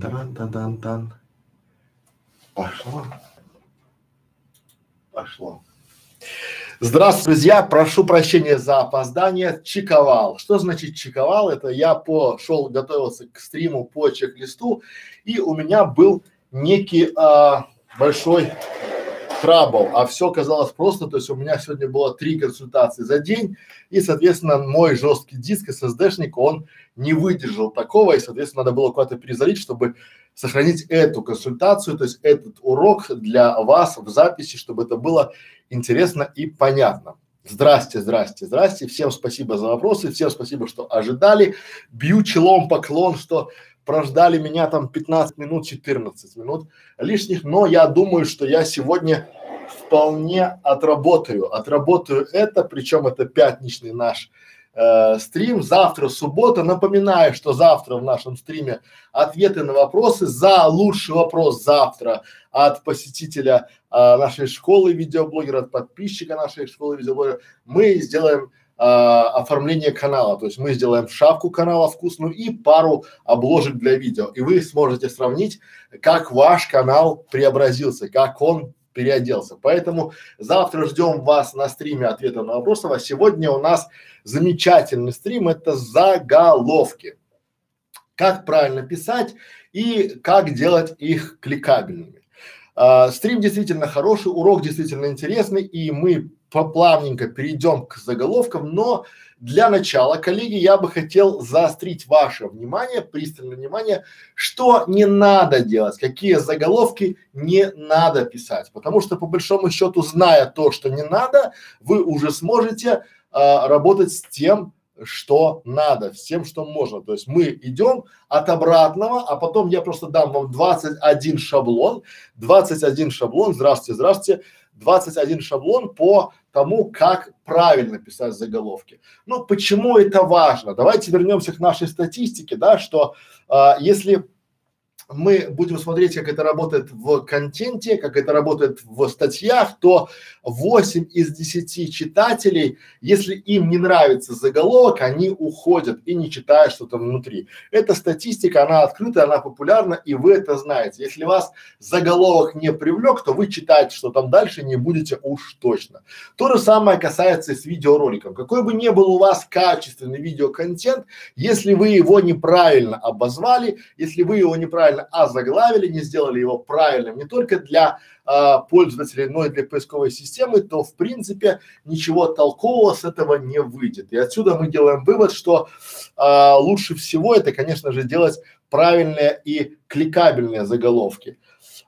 Тан-тан-тан-тан. Пошло. Пошло. Здравствуйте, друзья! Прошу прощения за опоздание. Чековал. Что значит чековал? Это я пошел, готовился к стриму по чек-листу, и у меня был некий а, большой трабл, а все казалось просто, то есть у меня сегодня было три консультации за день, и, соответственно, мой жесткий диск SSD-шник, он не выдержал такого, и, соответственно, надо было куда-то перезалить, чтобы сохранить эту консультацию, то есть этот урок для вас в записи, чтобы это было интересно и понятно. Здрасте, здрасте, здрасте. Всем спасибо за вопросы, всем спасибо, что ожидали. Бью челом поклон, что прождали меня там 15 минут, 14 минут лишних, но я думаю, что я сегодня вполне отработаю, отработаю это, причем это пятничный наш э, стрим, завтра суббота, напоминаю, что завтра в нашем стриме ответы на вопросы, за лучший вопрос завтра от посетителя э, нашей школы видеоблогера, от подписчика нашей школы видеоблогера, мы сделаем оформление канала, то есть мы сделаем шапку канала вкусную и пару обложек для видео, и вы сможете сравнить, как ваш канал преобразился, как он переоделся. Поэтому завтра ждем вас на стриме ответа на вопросы, а сегодня у нас замечательный стрим, это заголовки. Как правильно писать и как делать их кликабельными. А, стрим действительно хороший, урок действительно интересный, и мы плавненько перейдем к заголовкам, но для начала, коллеги, я бы хотел заострить ваше внимание, пристальное внимание, что не надо делать, какие заголовки не надо писать, потому что по большому счету, зная то, что не надо, вы уже сможете а, работать с тем, что надо, с тем, что можно. То есть мы идем от обратного, а потом я просто дам вам 21 шаблон, 21 шаблон, здравствуйте, здравствуйте, 21 шаблон по тому, как правильно писать заголовки. Ну, почему это важно? Давайте вернемся к нашей статистике, да, что а, если мы будем смотреть, как это работает в контенте, как это работает в статьях, то 8 из 10 читателей, если им не нравится заголовок, они уходят и не читают, что там внутри. Эта статистика, она открыта, она популярна, и вы это знаете. Если вас заголовок не привлек, то вы читаете, что там дальше, не будете уж точно. То же самое касается и с видеороликом. Какой бы ни был у вас качественный видеоконтент, если вы его неправильно обозвали, если вы его неправильно неправильно озаглавили, не сделали его правильным не только для а, пользователей, но и для поисковой системы, то в принципе ничего толкового с этого не выйдет. И отсюда мы делаем вывод, что а, лучше всего это, конечно же, делать правильные и кликабельные заголовки.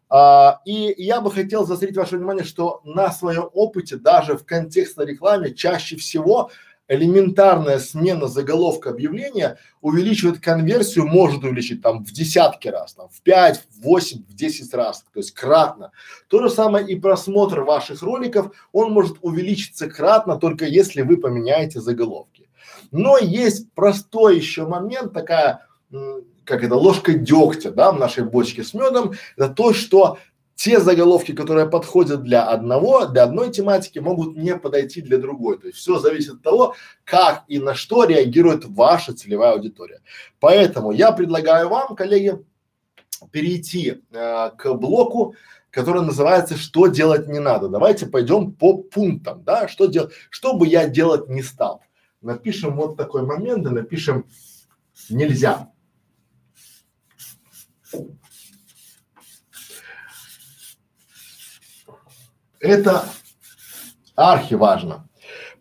А, и я бы хотел заострить ваше внимание, что на своем опыте, даже в контекстной рекламе, чаще всего элементарная смена заголовка объявления увеличивает конверсию, может увеличить там в десятки раз, там в пять, в восемь, в десять раз, то есть кратно. То же самое и просмотр ваших роликов, он может увеличиться кратно, только если вы поменяете заголовки. Но есть простой еще момент, такая, как это, ложка дегтя, да, в нашей бочке с медом, это то, что те заголовки, которые подходят для одного, для одной тематики, могут не подойти для другой. То есть все зависит от того, как и на что реагирует ваша целевая аудитория. Поэтому я предлагаю вам, коллеги, перейти э, к блоку, который называется «Что делать не надо». Давайте пойдем по пунктам, да, что делать, что бы я делать не стал. Напишем вот такой момент, да, напишем «Нельзя». Это архиважно.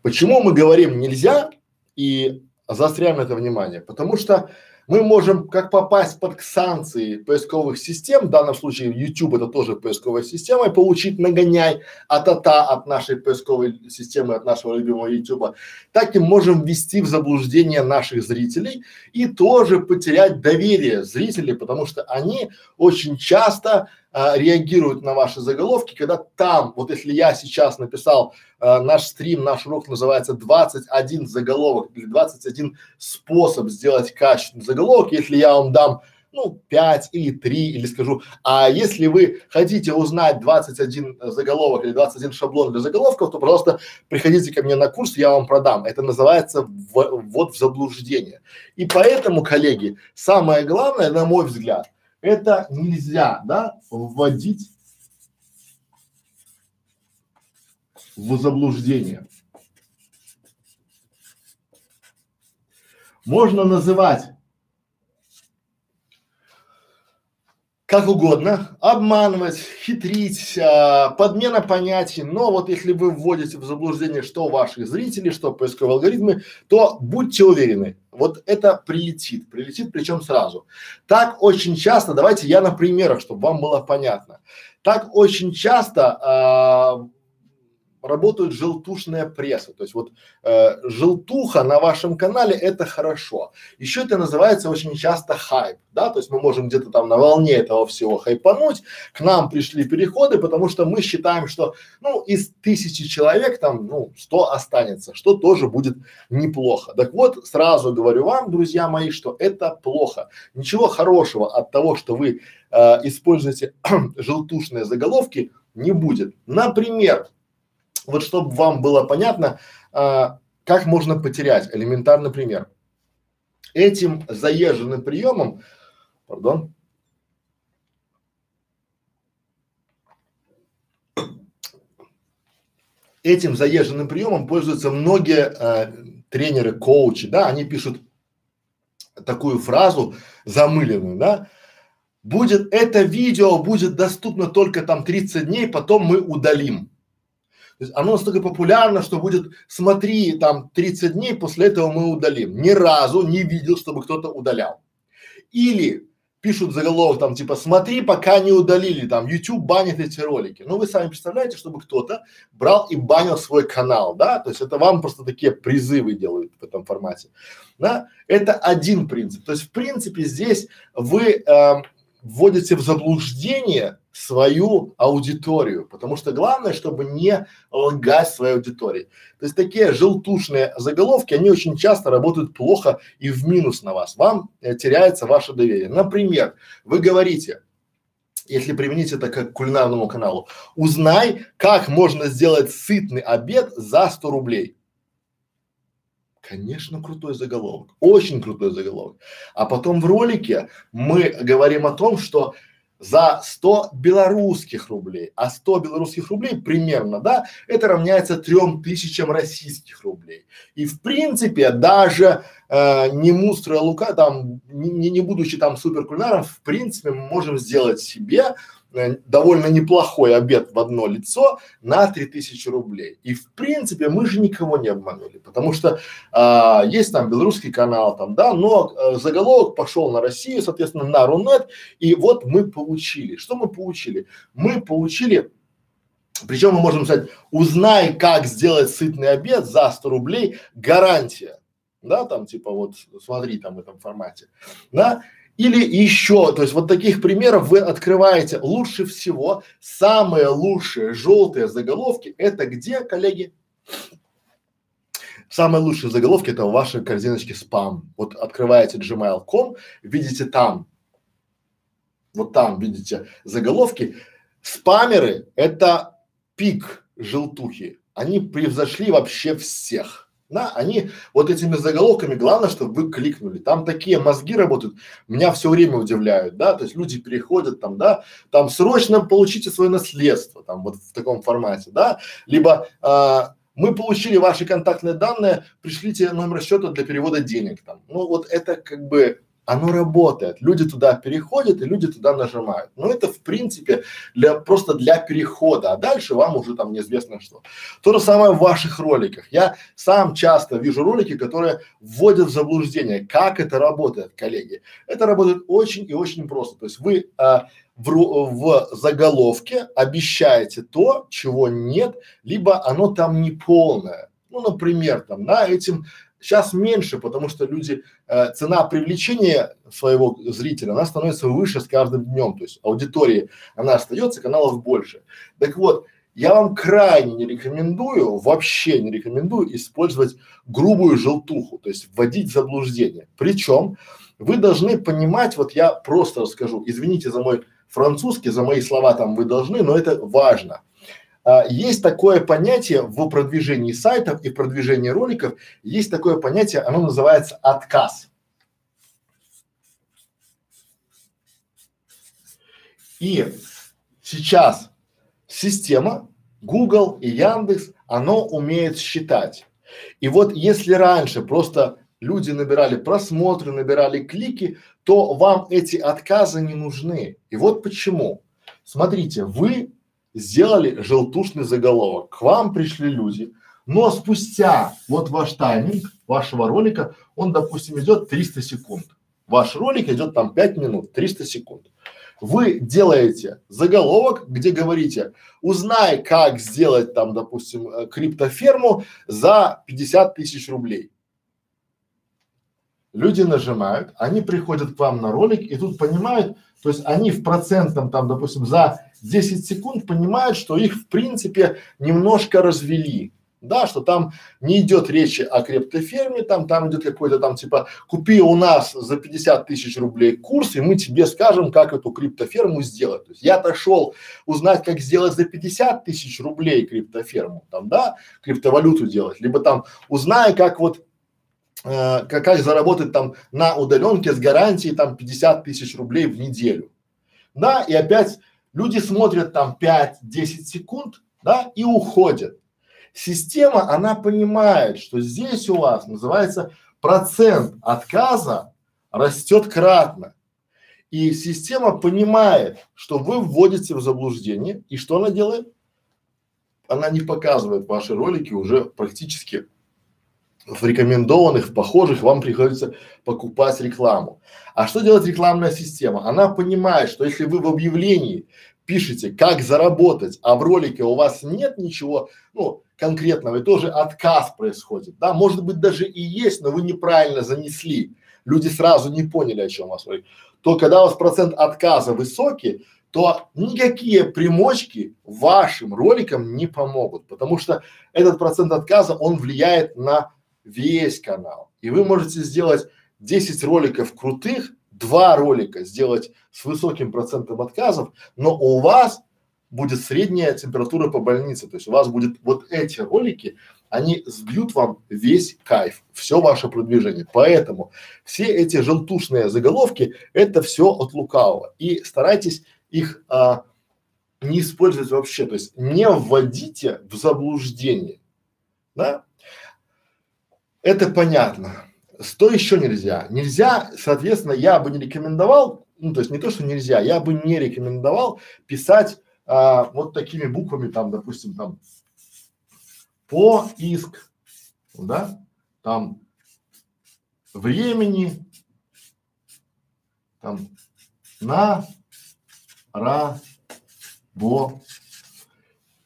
Почему мы говорим нельзя и заостряем это внимание? Потому что мы можем как попасть под санкции поисковых систем, в данном случае YouTube это тоже поисковая система, и получить нагоняй от ата от нашей поисковой системы, от нашего любимого YouTube, так и можем ввести в заблуждение наших зрителей и тоже потерять доверие зрителей, потому что они очень часто а, реагируют на ваши заголовки, когда там, вот если я сейчас написал а, наш стрим, наш урок называется 21 заголовок или 21 способ сделать качественный заголовок, если я вам дам ну, 5 или 3, или скажу, а если вы хотите узнать 21 заголовок или 21 шаблон для заголовков, то, пожалуйста, приходите ко мне на курс, я вам продам. Это называется ввод в заблуждение. И поэтому, коллеги, самое главное, на мой взгляд, Это нельзя, да, вводить в заблуждение. Можно называть как угодно, обманывать, хитрить, а, подмена понятий, но вот если вы вводите в заблуждение что ваших зрителей, что поисковые алгоритмы, то будьте уверены, вот это прилетит, прилетит причем сразу. Так очень часто, давайте я на примерах, чтобы вам было понятно, так очень часто а, работают желтушная пресса. То есть вот э, желтуха на вашем канале это хорошо. Еще это называется очень часто хайп, да, то есть мы можем где-то там на волне этого всего хайпануть, к нам пришли переходы, потому что мы считаем, что ну из тысячи человек там ну сто останется, что тоже будет неплохо. Так вот, сразу говорю вам, друзья мои, что это плохо. Ничего хорошего от того, что вы э, используете желтушные заголовки не будет. Например, вот чтобы вам было понятно, а, как можно потерять, элементарный пример. Этим заезженным приемом, пардон, этим заезженным приемом пользуются многие э, тренеры, коучи, да, они пишут такую фразу замыленную, да, будет это видео будет доступно только там 30 дней, потом мы удалим. То есть оно настолько популярно, что будет смотри там 30 дней, после этого мы удалим. Ни разу не видел, чтобы кто-то удалял. Или пишут заголовок там типа смотри, пока не удалили, там YouTube банит эти ролики. Ну вы сами представляете, чтобы кто-то брал и банил свой канал, да? То есть это вам просто такие призывы делают в этом формате, да? Это один принцип. То есть в принципе здесь вы э, вводите в заблуждение свою аудиторию, потому что главное, чтобы не лгать своей аудитории. То есть такие желтушные заголовки, они очень часто работают плохо и в минус на вас. Вам э, теряется ваше доверие. Например, вы говорите, если применить это к кулинарному каналу, узнай, как можно сделать сытный обед за 100 рублей. Конечно, крутой заголовок, очень крутой заголовок. А потом в ролике мы говорим о том, что за 100 белорусских рублей, а 100 белорусских рублей примерно, да, это равняется трем тысячам российских рублей. И в принципе даже э, не мустро лука, там, не, не будучи там супер кулинаром, в принципе мы можем сделать себе довольно неплохой обед в одно лицо на 3000 рублей. И в принципе мы же никого не обманули, потому что а, есть там белорусский канал там, да, но а, заголовок пошел на Россию, соответственно, на Рунет, и вот мы получили. Что мы получили? Мы получили причем мы можем сказать, узнай, как сделать сытный обед за 100 рублей, гарантия. Да, там типа вот смотри там в этом формате. Да, или еще, то есть вот таких примеров вы открываете лучше всего. Самые лучшие желтые заголовки это где, коллеги? Самые лучшие заголовки это в вашей корзиночке спам. Вот открываете gmail.com, видите там, вот там видите заголовки. Спамеры это пик желтухи. Они превзошли вообще всех да, они вот этими заголовками, главное, чтобы вы кликнули. Там такие мозги работают, меня все время удивляют, да, то есть люди переходят там, да, там срочно получите свое наследство, там вот в таком формате, да, либо а, мы получили ваши контактные данные, пришлите номер счета для перевода денег там. Ну вот это как бы оно работает. Люди туда переходят и люди туда нажимают. Но это в принципе для просто для перехода, а дальше вам уже там неизвестно что. То же самое в ваших роликах. Я сам часто вижу ролики, которые вводят в заблуждение. Как это работает, коллеги? Это работает очень и очень просто. То есть вы а, в, в заголовке обещаете то, чего нет, либо оно там не полное. Ну, например, там, на этим Сейчас меньше, потому что люди, э, цена привлечения своего зрителя, она становится выше с каждым днем, то есть аудитории, она остается, каналов больше. Так вот, я вам крайне не рекомендую, вообще не рекомендую использовать грубую желтуху, то есть вводить заблуждение. Причем вы должны понимать, вот я просто расскажу, извините за мой французский, за мои слова там вы должны, но это важно. А, есть такое понятие в продвижении сайтов и продвижении роликов, есть такое понятие, оно называется отказ. И сейчас система Google и Яндекс, оно умеет считать. И вот если раньше просто люди набирали просмотры, набирали клики, то вам эти отказы не нужны. И вот почему. Смотрите, вы сделали желтушный заголовок, к вам пришли люди, но спустя вот ваш тайминг вашего ролика, он, допустим, идет 300 секунд. Ваш ролик идет там 5 минут, 300 секунд. Вы делаете заголовок, где говорите, узнай, как сделать там, допустим, э, криптоферму за 50 тысяч рублей. Люди нажимают, они приходят к вам на ролик и тут понимают, то есть они в процентном там, допустим, за 10 секунд понимают, что их в принципе немножко развели. Да, что там не идет речи о криптоферме, там, там идет какой-то там типа купи у нас за 50 тысяч рублей курс, и мы тебе скажем, как эту криптоферму сделать. То есть я-то шел узнать, как сделать за 50 тысяч рублей криптоферму, там, да, криптовалюту делать, либо там узнай, как вот э, как, заработать там на удаленке с гарантией там 50 тысяч рублей в неделю. Да, и опять люди смотрят там 5-10 секунд, да, и уходят. Система, она понимает, что здесь у вас называется процент отказа растет кратно. И система понимает, что вы вводите в заблуждение, и что она делает? Она не показывает ваши ролики уже практически в рекомендованных, в похожих, вам приходится покупать рекламу. А что делает рекламная система? Она понимает, что если вы в объявлении пишете, как заработать, а в ролике у вас нет ничего, ну, конкретного, и тоже отказ происходит, да, может быть даже и есть, но вы неправильно занесли, люди сразу не поняли, о чем вас ролик, то когда у вас процент отказа высокий, то никакие примочки вашим роликам не помогут, потому что этот процент отказа, он влияет на весь канал. И вы можете сделать 10 роликов крутых, два ролика сделать с высоким процентом отказов, но у вас будет средняя температура по больнице, то есть у вас будет вот эти ролики, они сбьют вам весь кайф, все ваше продвижение. Поэтому все эти желтушные заголовки – это все от лукавого. И старайтесь их а, не использовать вообще, то есть не вводите в заблуждение, да? Это понятно. Что еще нельзя? Нельзя, соответственно, я бы не рекомендовал, ну, то есть не то, что нельзя, я бы не рекомендовал писать а, вот такими буквами, там, допустим, там, поиск, да, там, времени, там, на, ра, бо.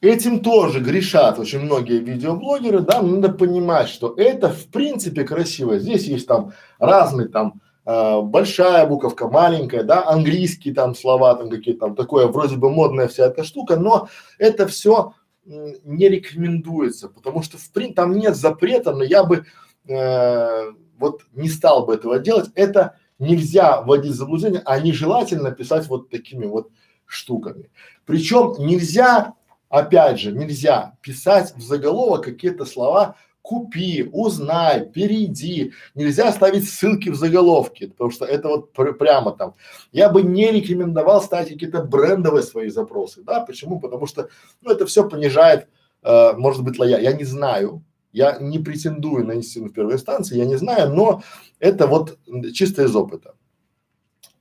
Этим тоже грешат очень многие видеоблогеры, да, надо понимать, что это в принципе красиво. Здесь есть там разные там э, большая буковка, маленькая, да, английские там слова, там какие-то там такое, вроде бы модная вся эта штука, но это все не рекомендуется, потому что в принципе там нет запрета, но я бы э, вот не стал бы этого делать. Это нельзя вводить в заблуждение, а нежелательно писать вот такими вот штуками. Причем нельзя Опять же, нельзя писать в заголовок какие-то слова купи, узнай, перейди. Нельзя ставить ссылки в заголовке, потому что это вот пр прямо там. Я бы не рекомендовал ставить какие-то брендовые свои запросы, да, почему? Потому что, ну, это все понижает, э, может быть, лоя. Я не знаю, я не претендую на истину в первой инстанции, я не знаю, но это вот чисто из опыта.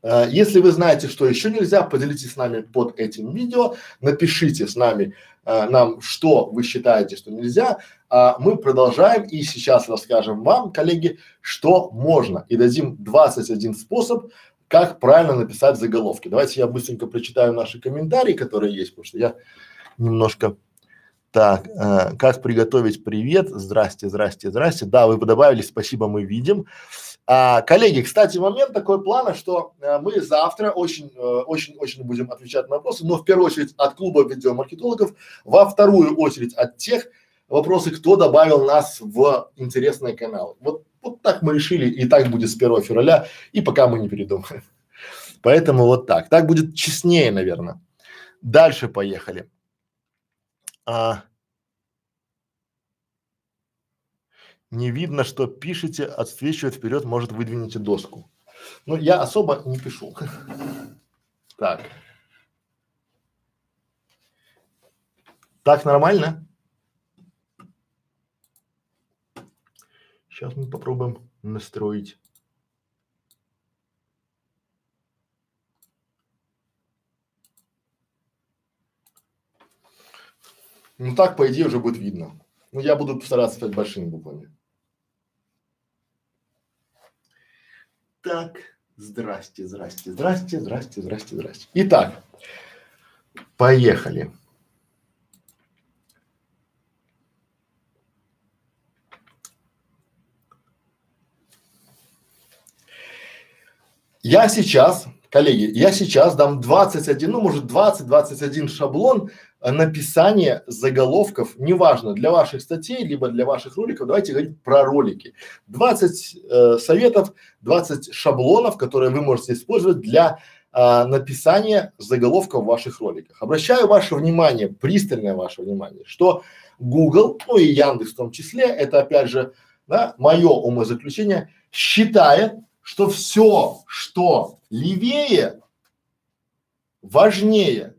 Э, если вы знаете, что еще нельзя, поделитесь с нами под этим видео, напишите с нами, э, нам, что вы считаете, что нельзя, а мы продолжаем и сейчас расскажем вам, коллеги, что можно и дадим 21 способ, как правильно написать заголовки. Давайте я быстренько прочитаю наши комментарии, которые есть, потому что я немножко так, э, как приготовить привет? Здрасте, здрасте, здрасте. Да, вы добавили, спасибо, мы видим. А, коллеги, кстати, момент такой плана, что а, мы завтра очень, а, очень, очень будем отвечать на вопросы, но в первую очередь от клуба видеомаркетологов, во вторую очередь от тех вопросы, кто добавил нас в интересные каналы. Вот, вот так мы решили, и так будет с 1 февраля, и пока мы не передумаем. Поэтому вот так. Так будет честнее, наверное. Дальше поехали. А, не видно, что пишете, отсвечивает вперед, может выдвинете доску. Ну, я особо не пишу. Так. Так нормально? Сейчас мы попробуем настроить. Ну так, по идее, уже будет видно. Ну, я буду стараться писать большими буквами. Так, здрасте, здрасте, здрасте, здрасте, здрасте, здрасте. Итак, поехали. Я сейчас, коллеги, я сейчас дам 21, ну может 20-21 шаблон написания заголовков, неважно, для ваших статей, либо для ваших роликов, давайте говорить про ролики. 20 э, советов, 20 шаблонов, которые вы можете использовать для э, написания заголовков в ваших роликах. Обращаю ваше внимание, пристальное ваше внимание, что Google, ну и Яндекс в том числе, это опять же, да, мое умозаключение, считает, что все, что левее, важнее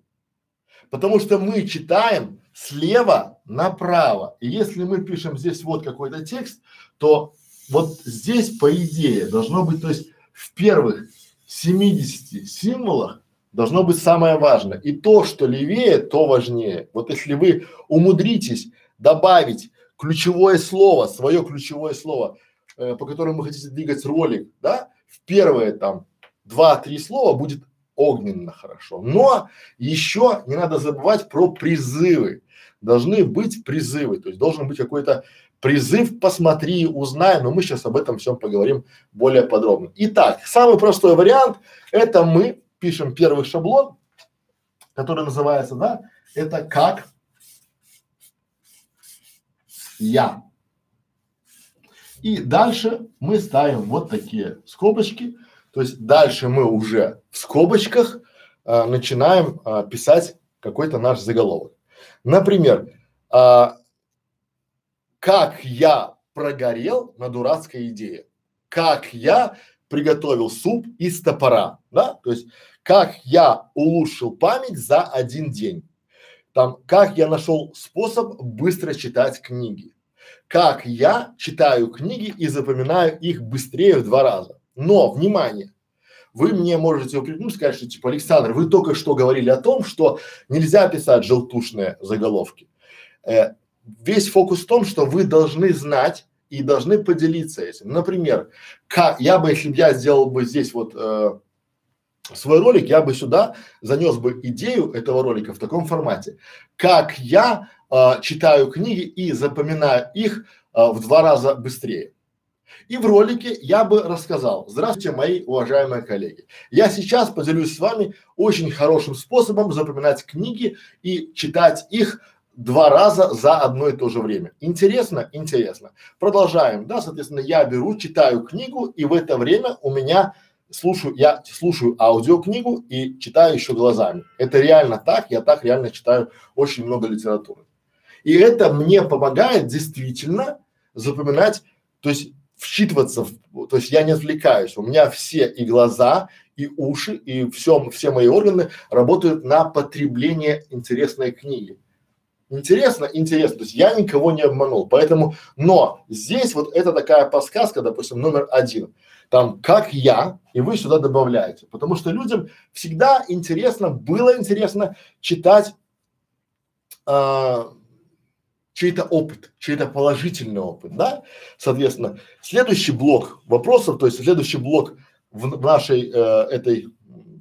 Потому что мы читаем слева направо. И если мы пишем здесь вот какой-то текст, то вот здесь, по идее, должно быть, то есть в первых 70 символах должно быть самое важное. И то, что левее, то важнее. Вот если вы умудритесь добавить ключевое слово, свое ключевое слово, э, по которому вы хотите двигать ролик, да, в первые там два-три слова будет огненно хорошо. Но еще не надо забывать про призывы. Должны быть призывы, то есть должен быть какой-то призыв, посмотри, узнай, но мы сейчас об этом всем поговорим более подробно. Итак, самый простой вариант – это мы пишем первый шаблон, который называется, да, это как я. И дальше мы ставим вот такие скобочки, то есть дальше мы уже в скобочках а, начинаем а, писать какой-то наш заголовок. Например, а, как я прогорел на дурацкой идее, как я приготовил суп из топора, да, то есть как я улучшил память за один день, там, как я нашел способ быстро читать книги, как я читаю книги и запоминаю их быстрее в два раза. Но, внимание, вы мне можете упрекнуть, сказать, что типа, Александр, вы только что говорили о том, что нельзя писать желтушные заголовки. Э, весь фокус в том, что вы должны знать и должны поделиться этим. Например, как я бы, если бы я сделал бы здесь вот э, свой ролик, я бы сюда занес бы идею этого ролика в таком формате. Как я э, читаю книги и запоминаю их э, в два раза быстрее. И в ролике я бы рассказал, здравствуйте, мои уважаемые коллеги. Я сейчас поделюсь с вами очень хорошим способом запоминать книги и читать их два раза за одно и то же время. Интересно? Интересно. Продолжаем, да, соответственно, я беру, читаю книгу и в это время у меня слушаю, я слушаю аудиокнигу и читаю еще глазами. Это реально так, я так реально читаю очень много литературы. И это мне помогает действительно запоминать, то есть вчитываться, в, то есть я не отвлекаюсь, у меня все и глаза, и уши, и все, все мои органы работают на потребление интересной книги. Интересно, интересно, то есть я никого не обманул, поэтому, но здесь вот это такая подсказка, допустим, номер один, там, как я, и вы сюда добавляете, потому что людям всегда интересно, было интересно читать а, чей-то опыт, чей-то положительный опыт, да? Соответственно, следующий блок вопросов, то есть следующий блок в, нашей э, этой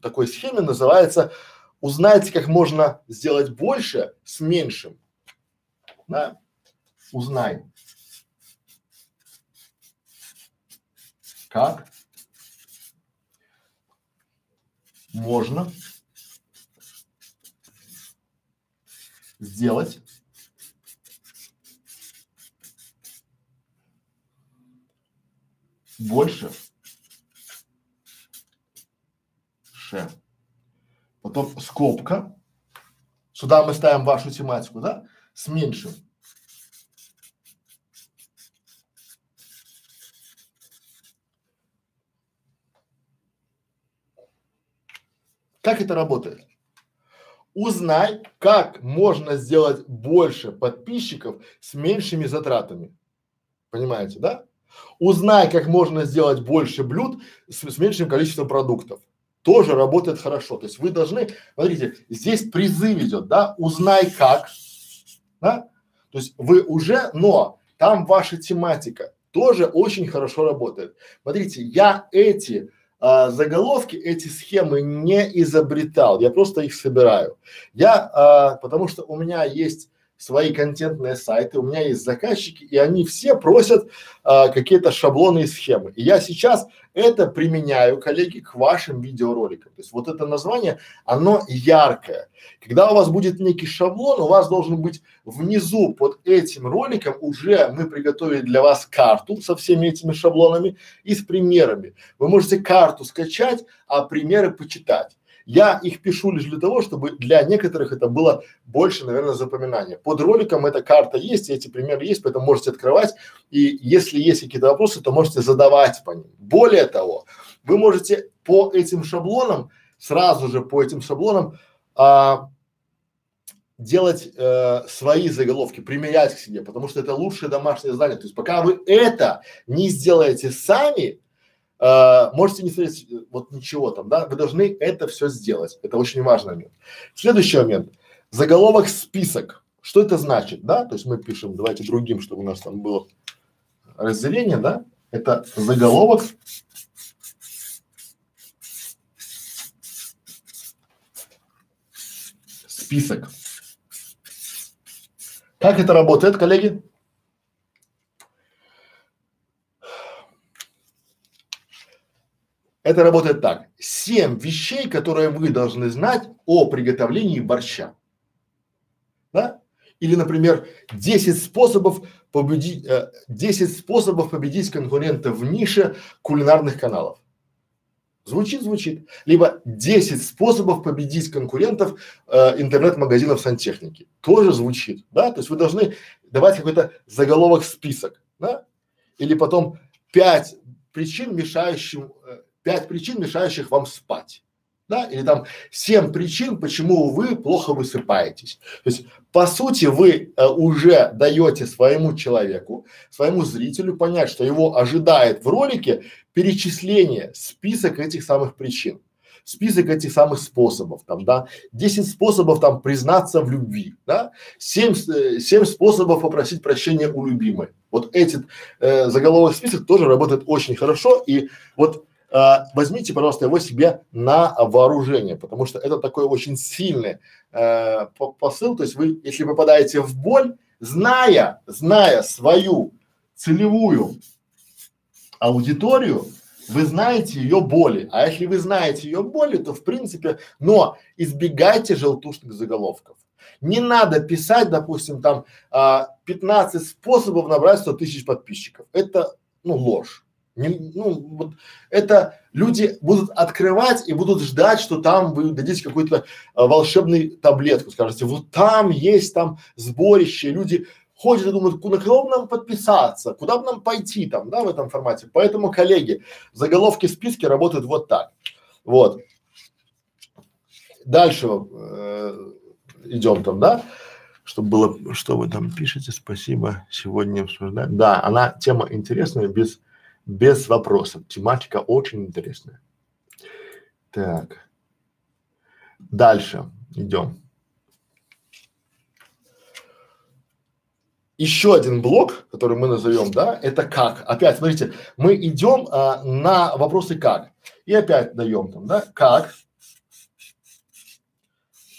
такой схеме называется узнайте, как можно сделать больше с меньшим, да? Узнай. Как можно сделать больше ше. Потом скобка. Сюда мы ставим вашу тематику, да? С меньшим. Как это работает? Узнай, как можно сделать больше подписчиков с меньшими затратами. Понимаете, да? Узнай, как можно сделать больше блюд с, с меньшим количеством продуктов. Тоже работает хорошо. То есть вы должны, смотрите, здесь призыв идет, да, узнай как, да, то есть вы уже, но там ваша тематика тоже очень хорошо работает. Смотрите, я эти а, заголовки, эти схемы не изобретал, я просто их собираю. Я, а, потому что у меня есть свои контентные сайты, у меня есть заказчики, и они все просят а, какие-то шаблоны и схемы. И я сейчас это применяю, коллеги, к вашим видеороликам. То есть вот это название, оно яркое. Когда у вас будет некий шаблон, у вас должен быть внизу под этим роликом уже мы приготовили для вас карту со всеми этими шаблонами и с примерами. Вы можете карту скачать, а примеры почитать. Я их пишу лишь для того, чтобы для некоторых это было больше, наверное, запоминания. Под роликом эта карта есть, эти примеры есть, поэтому можете открывать. И если есть какие-то вопросы, то можете задавать по ним. Более того, вы можете по этим шаблонам, сразу же по этим шаблонам а, делать э, свои заголовки, применять к себе, потому что это лучшее домашнее задание. То есть пока вы это не сделаете сами, э, можете не смотреть э, вот ничего там, да, вы должны это все сделать. Это очень важный момент. Следующий момент. Заголовок список. Что это значит, да? То есть мы пишем, давайте другим, чтобы у нас там было разделение, да? Это заголовок список. Как это работает, коллеги? Это работает так. Семь вещей, которые вы должны знать о приготовлении борща. Да? Или, например, 10 способов победить, э, 10 способов победить конкурента в нише кулинарных каналов. Звучит, звучит. Либо 10 способов победить конкурентов э, интернет-магазинов сантехники. Тоже звучит, да? То есть вы должны давать какой-то заголовок список, да? Или потом 5 причин, мешающим, э, пять причин, мешающих вам спать. Да, или там семь причин, почему вы плохо высыпаетесь. То есть, по сути, вы э, уже даете своему человеку, своему зрителю понять, что его ожидает в ролике перечисление, список этих самых причин, список этих самых способов, там, да, 10 способов там признаться в любви, да, 7, э, 7 способов попросить прощения у любимой. Вот эти э, заголовок список тоже работает очень хорошо и вот э, возьмите, пожалуйста, его себе на вооружение, потому что это такой очень сильный э, посыл, то есть вы, если попадаете в боль, зная, зная свою целевую аудиторию, вы знаете ее боли, а если вы знаете ее боли, то в принципе, но избегайте желтушных заголовков. Не надо писать, допустим, там а, 15 способов набрать 100 тысяч подписчиков. Это, ну, ложь. Не, ну, вот это люди будут открывать и будут ждать, что там вы дадите какую-то а, волшебную таблетку, скажете, вот там есть там сборище, люди ходят и думают, куда, кого бы нам подписаться, куда бы нам пойти там, да, в этом формате. Поэтому, коллеги, заголовки списки работают вот так. Вот. Дальше э, идем там, да, чтобы было, что вы там пишете, спасибо, сегодня обсуждаем. Да, она, тема интересная, без без вопросов. Тематика очень интересная. Так. Дальше идем. Еще один блок, который мы назовем, да, это как. Опять, смотрите, мы идем а, на вопросы как. И опять даем там, да, как.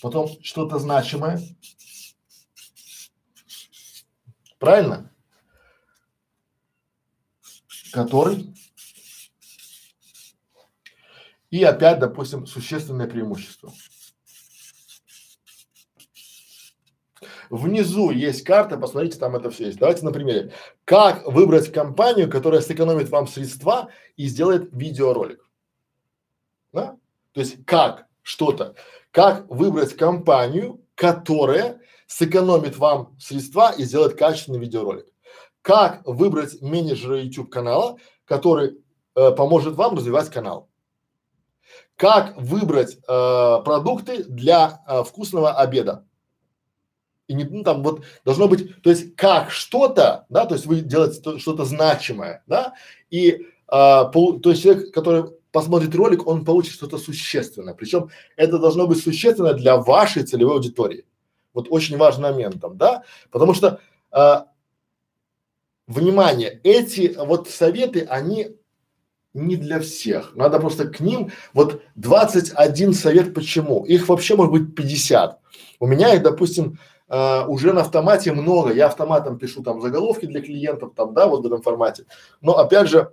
Потом что-то значимое. Правильно? Который и опять, допустим, существенное преимущество. Внизу есть карта, посмотрите, там это все есть. Давайте на примере. Как выбрать компанию, которая сэкономит вам средства и сделает видеоролик. Да? То есть как что-то. Как выбрать компанию, которая сэкономит вам средства и сделает качественный видеоролик как выбрать менеджера YouTube канала, который э, поможет вам развивать канал. как выбрать э, продукты для э, вкусного обеда. И не, ну, там вот должно быть, то есть как что-то, да, то есть вы делаете что-то значимое, да, и а, пол, то есть человек, который посмотрит ролик, он получит что-то существенное. Причем это должно быть существенно для вашей целевой аудитории. Вот очень важный момент там, да, потому что а, внимание, эти вот советы, они не для всех. Надо просто к ним, вот 21 совет почему. Их вообще может быть 50. У меня их, допустим, э, уже на автомате много. Я автоматом пишу там заголовки для клиентов, там, да, вот в этом формате. Но опять же,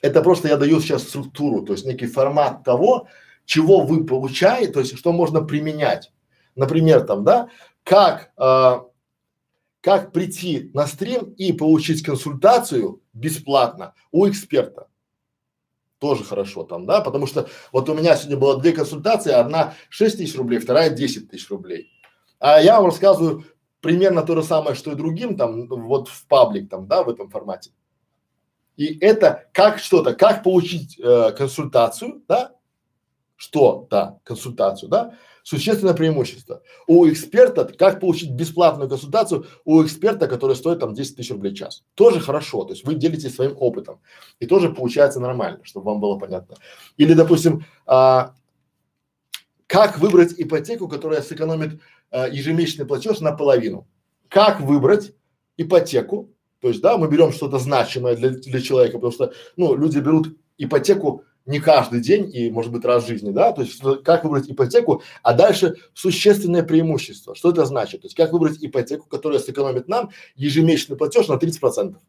это просто я даю сейчас структуру, то есть некий формат того, чего вы получаете, то есть что можно применять. Например, там, да, как э, как прийти на стрим и получить консультацию бесплатно у эксперта. Тоже хорошо там, да, потому что вот у меня сегодня было две консультации, одна 6 тысяч рублей, вторая 10 тысяч рублей. А я вам рассказываю примерно то же самое, что и другим там, вот в паблик там, да, в этом формате. И это как что-то, как получить э, консультацию, да, что-то, консультацию, да, существенное преимущество. У эксперта, как получить бесплатную консультацию у эксперта, который стоит там 10 тысяч рублей в час. Тоже хорошо, то есть вы делитесь своим опытом. И тоже получается нормально, чтобы вам было понятно. Или, допустим, а, как выбрать ипотеку, которая сэкономит а, ежемесячный платеж наполовину. Как выбрать ипотеку, то есть, да, мы берем что-то значимое для, для человека, потому что, ну, люди берут ипотеку не каждый день и, может быть, раз в жизни, да, то есть как выбрать ипотеку, а дальше существенное преимущество. Что это значит? То есть как выбрать ипотеку, которая сэкономит нам ежемесячный платеж на 30 процентов.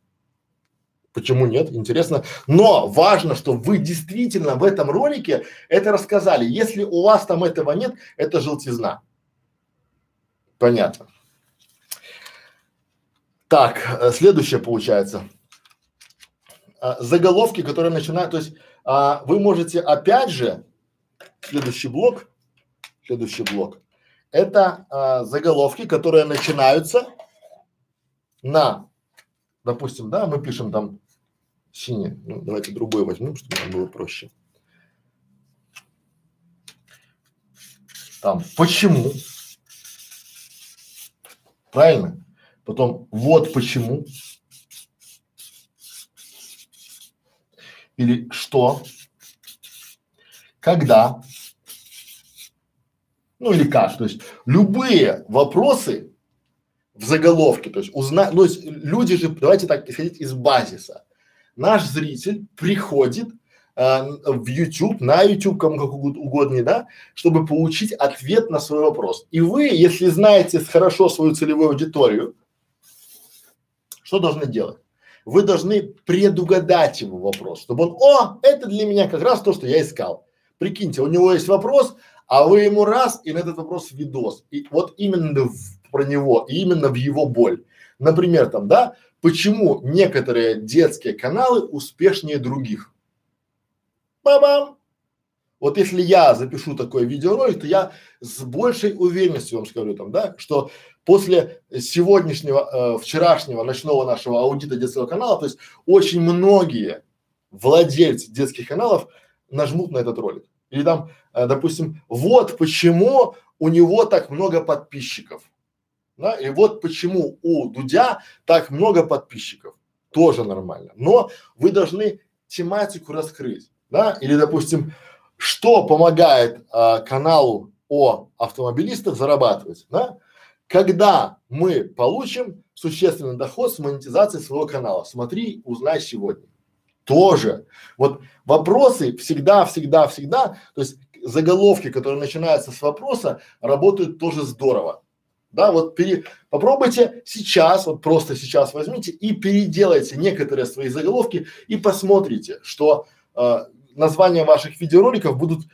Почему нет? Интересно. Но важно, что вы действительно в этом ролике это рассказали. Если у вас там этого нет, это желтизна. Понятно. Так, э, следующее получается. А, заголовки, которые начинают, то есть а, вы можете опять же, следующий блок, следующий блок, это а, заголовки, которые начинаются на, допустим, да, мы пишем там синий, ну давайте другой возьмем, чтобы нам было проще. Там, почему? Правильно? Потом, вот почему. Или что, когда, ну или как, то есть любые вопросы в заголовке, то есть узнать, ну, есть люди же, давайте так исходить из базиса. Наш зритель приходит э, в YouTube, на YouTube, кому как угодно, да, чтобы получить ответ на свой вопрос. И вы, если знаете хорошо свою целевую аудиторию, что должны делать? Вы должны предугадать его вопрос, чтобы он, о, это для меня как раз то, что я искал. Прикиньте, у него есть вопрос, а вы ему раз и на этот вопрос видос. И вот именно в, про него, именно в его боль. Например, там, да, почему некоторые детские каналы успешнее других? Бабам! Вот если я запишу такой видеоролик, то я с большей уверенностью вам скажу там, да, что после сегодняшнего, э, вчерашнего ночного нашего аудита детского канала, то есть очень многие владельцы детских каналов нажмут на этот ролик. Или там, э, допустим, вот почему у него так много подписчиков. Да, и вот почему у Дудя так много подписчиков. Тоже нормально. Но вы должны тематику раскрыть. Да, или, допустим, что помогает а, каналу о автомобилистах зарабатывать, да? Когда мы получим существенный доход с монетизации своего канала. Смотри, узнай сегодня. Тоже. Вот вопросы всегда, всегда, всегда, то есть заголовки, которые начинаются с вопроса, работают тоже здорово. Да, вот пере, попробуйте сейчас, вот просто сейчас возьмите и переделайте некоторые свои заголовки и посмотрите, что э, названия ваших видеороликов будут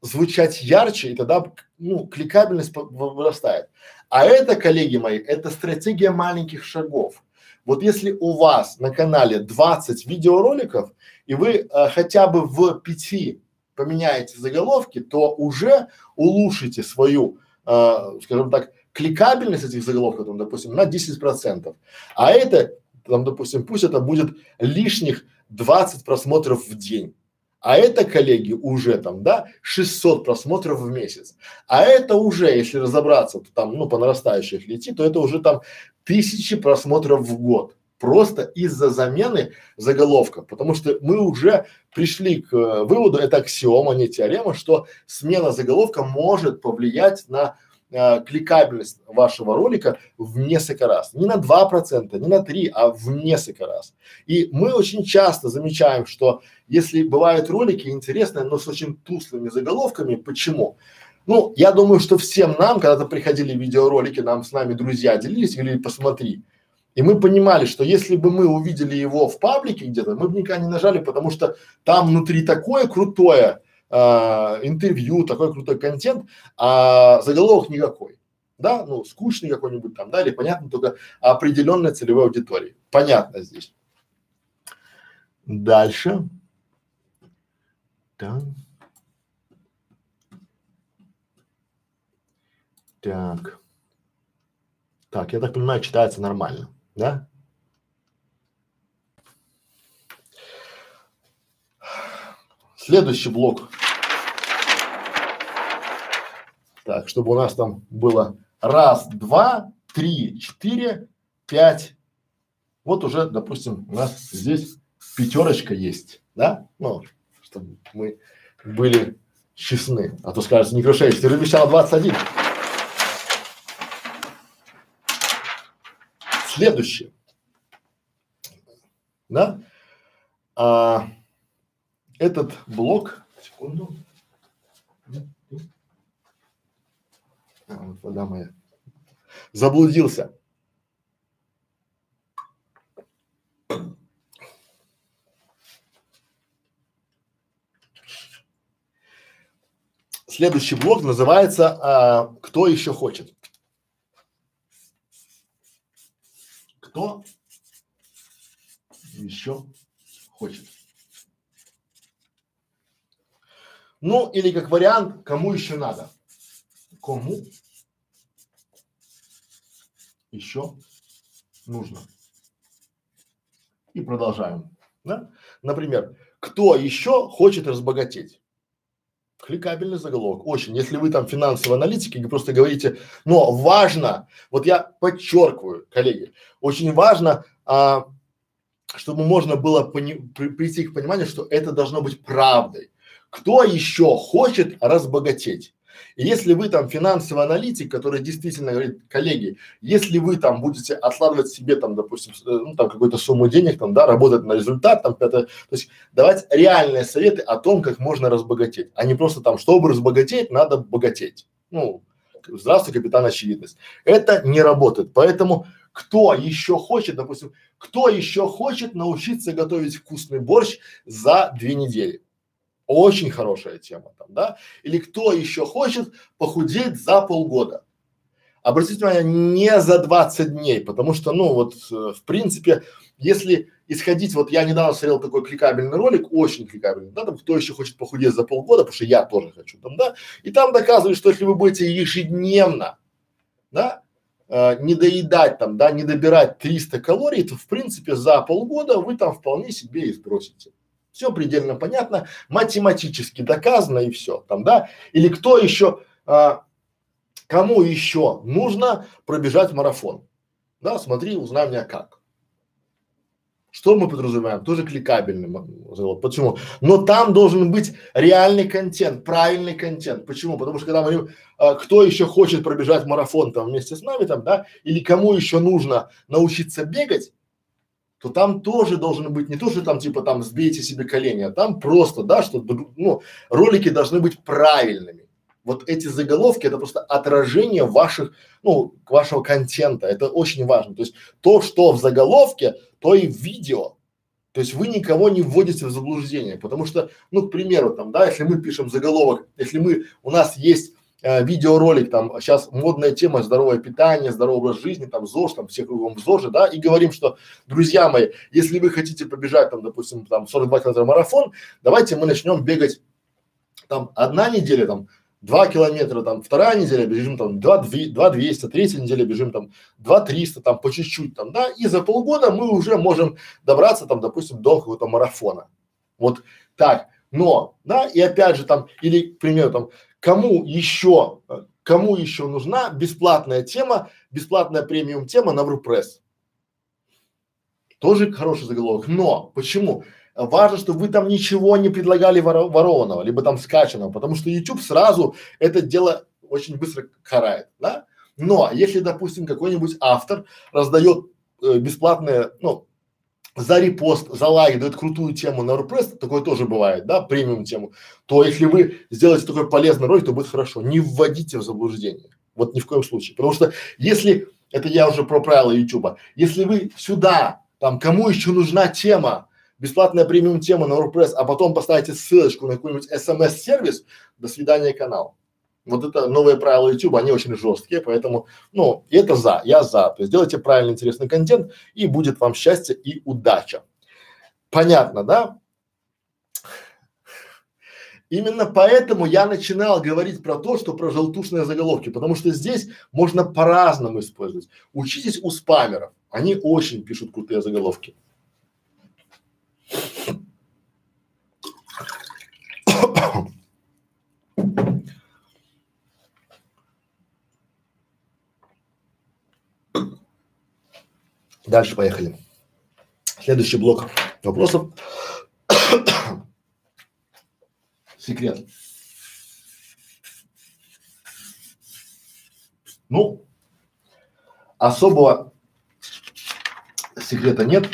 звучать ярче, и тогда, ну, кликабельность вырастает. А это, коллеги мои, это стратегия маленьких шагов. Вот если у вас на канале 20 видеороликов, и вы э, хотя бы в пяти поменяете заголовки, то уже улучшите свою, э, скажем так, кликабельность этих заголовков, там, допустим, на 10 процентов. А это, там, допустим, пусть это будет лишних 20 просмотров в день А это, коллеги, уже там, да, 600 просмотров в месяц. А это уже, если разобраться, то там, ну, по нарастающей летит, то это уже там тысячи просмотров в год. Просто из-за замены заголовка. Потому что мы уже пришли к э, выводу, это аксиома, не теорема, что смена заголовка может повлиять на э, кликабельность вашего ролика в несколько раз. Не на два процента, не на три, а в несколько раз. И мы очень часто замечаем, что если бывают ролики интересные, но с очень туслыми заголовками, почему? Ну, я думаю, что всем нам, когда-то приходили видеоролики, нам с нами друзья делились, говорили, посмотри. И мы понимали, что если бы мы увидели его в паблике где-то, мы бы никогда не нажали, потому что там внутри такое крутое э, интервью, такой крутой контент, а заголовок никакой. Да, ну, скучный какой-нибудь там, да, или понятно только определенной целевой аудитории. Понятно здесь. Дальше. Так. Так. Так, я так понимаю, читается нормально, да? Следующий блок. Так, чтобы у нас там было раз, два, три, четыре, пять. Вот уже, допустим, у нас здесь пятерочка есть, да? Ну, чтобы мы были честны. А то скажется, не крушаешь, ты же обещал 21. Следующее. Да? А, этот блок, секунду. А, вот вода моя. Заблудился. Следующий блок называется а, «Кто еще хочет?». Кто еще хочет? Ну, или как вариант, кому еще надо? Кому еще нужно? И продолжаем. Да? Например, кто еще хочет разбогатеть? Кликабельный заголовок, очень. Если вы там финансовые аналитики, вы просто говорите, но важно, вот я подчеркиваю, коллеги, очень важно, а, чтобы можно было пони, при, прийти к пониманию, что это должно быть правдой. Кто еще хочет разбогатеть? И если вы там финансовый аналитик, который действительно говорит, коллеги, если вы там будете откладывать себе там, допустим, э, ну там какую-то сумму денег, там, да, работать на результат, там, это, то есть давать реальные советы о том, как можно разбогатеть, а не просто там, чтобы разбогатеть, надо богатеть. Ну, здравствуй, капитан очевидность. Это не работает. Поэтому кто еще хочет, допустим, кто еще хочет научиться готовить вкусный борщ за две недели? Очень хорошая тема там, да? Или кто еще хочет похудеть за полгода? Обратите внимание, не за 20 дней, потому что, ну, вот, э, в принципе, если исходить, вот я недавно смотрел такой кликабельный ролик, очень кликабельный, да, там, кто еще хочет похудеть за полгода, потому что я тоже хочу там, да, и там доказывают, что если вы будете ежедневно, да, э, не доедать там, да, не добирать 300 калорий, то, в принципе, за полгода вы там вполне себе и сбросите. Все предельно понятно, математически доказано и все там, да? Или кто еще, а, кому еще нужно пробежать марафон? Да, смотри, узнай меня как. Что мы подразумеваем? Тоже кликабельный завод. Почему? Но там должен быть реальный контент, правильный контент. Почему? Потому что когда мы говорим, а, кто еще хочет пробежать марафон там вместе с нами там, да, или кому еще нужно научиться бегать, то там тоже должен быть не то, что там типа там сбейте себе колени, а там просто, да, что ну, ролики должны быть правильными. Вот эти заголовки это просто отражение ваших, ну, вашего контента. Это очень важно. То есть то, что в заголовке, то и в видео. То есть вы никого не вводите в заблуждение, потому что, ну, к примеру, там, да, если мы пишем заголовок, если мы, у нас есть э, видеоролик, там, сейчас модная тема здоровое питание, здоровый образ жизни, там, ЗОЖ, там, все кругом в да, и говорим, что, друзья мои, если вы хотите побежать, там, допустим, там, 42 километра марафон, давайте мы начнем бегать, там, одна неделя, там, два километра, там, вторая неделя бежим, там, два, две, два двести, третья неделя бежим, там, два триста, там, по чуть-чуть, там, да, и за полгода мы уже можем добраться, там, допустим, до какого-то марафона. Вот так Но, да, и опять же там, или, к примеру, там, кому еще, кому еще нужна бесплатная тема, бесплатная премиум тема на WordPress? Тоже хороший заголовок. Но почему? Важно, чтобы вы там ничего не предлагали воро ворованного, либо там скачанного, потому что YouTube сразу это дело очень быстро карает, да? Но если, допустим, какой-нибудь автор раздает э, бесплатное, ну, за репост, за лайк дает крутую тему на WordPress, такое тоже бывает, да, премиум тему, то если вы сделаете такой полезный ролик, то будет хорошо. Не вводите в заблуждение. Вот ни в коем случае. Потому что если, это я уже про правила YouTube, если вы сюда, там, кому еще нужна тема, бесплатная премиум тема на WordPress, а потом поставите ссылочку на какой-нибудь SMS-сервис, до свидания канал. Вот это новые правила YouTube, они очень жесткие, поэтому, ну, это за, я за. То есть делайте правильный, интересный контент, и будет вам счастье и удача. Понятно, да? Именно поэтому я начинал говорить про то, что про желтушные заголовки, потому что здесь можно по-разному использовать. Учитесь у спамеров, они очень пишут крутые заголовки. Дальше поехали. Следующий блок вопросов. Секрет. Ну, особого секрета нет,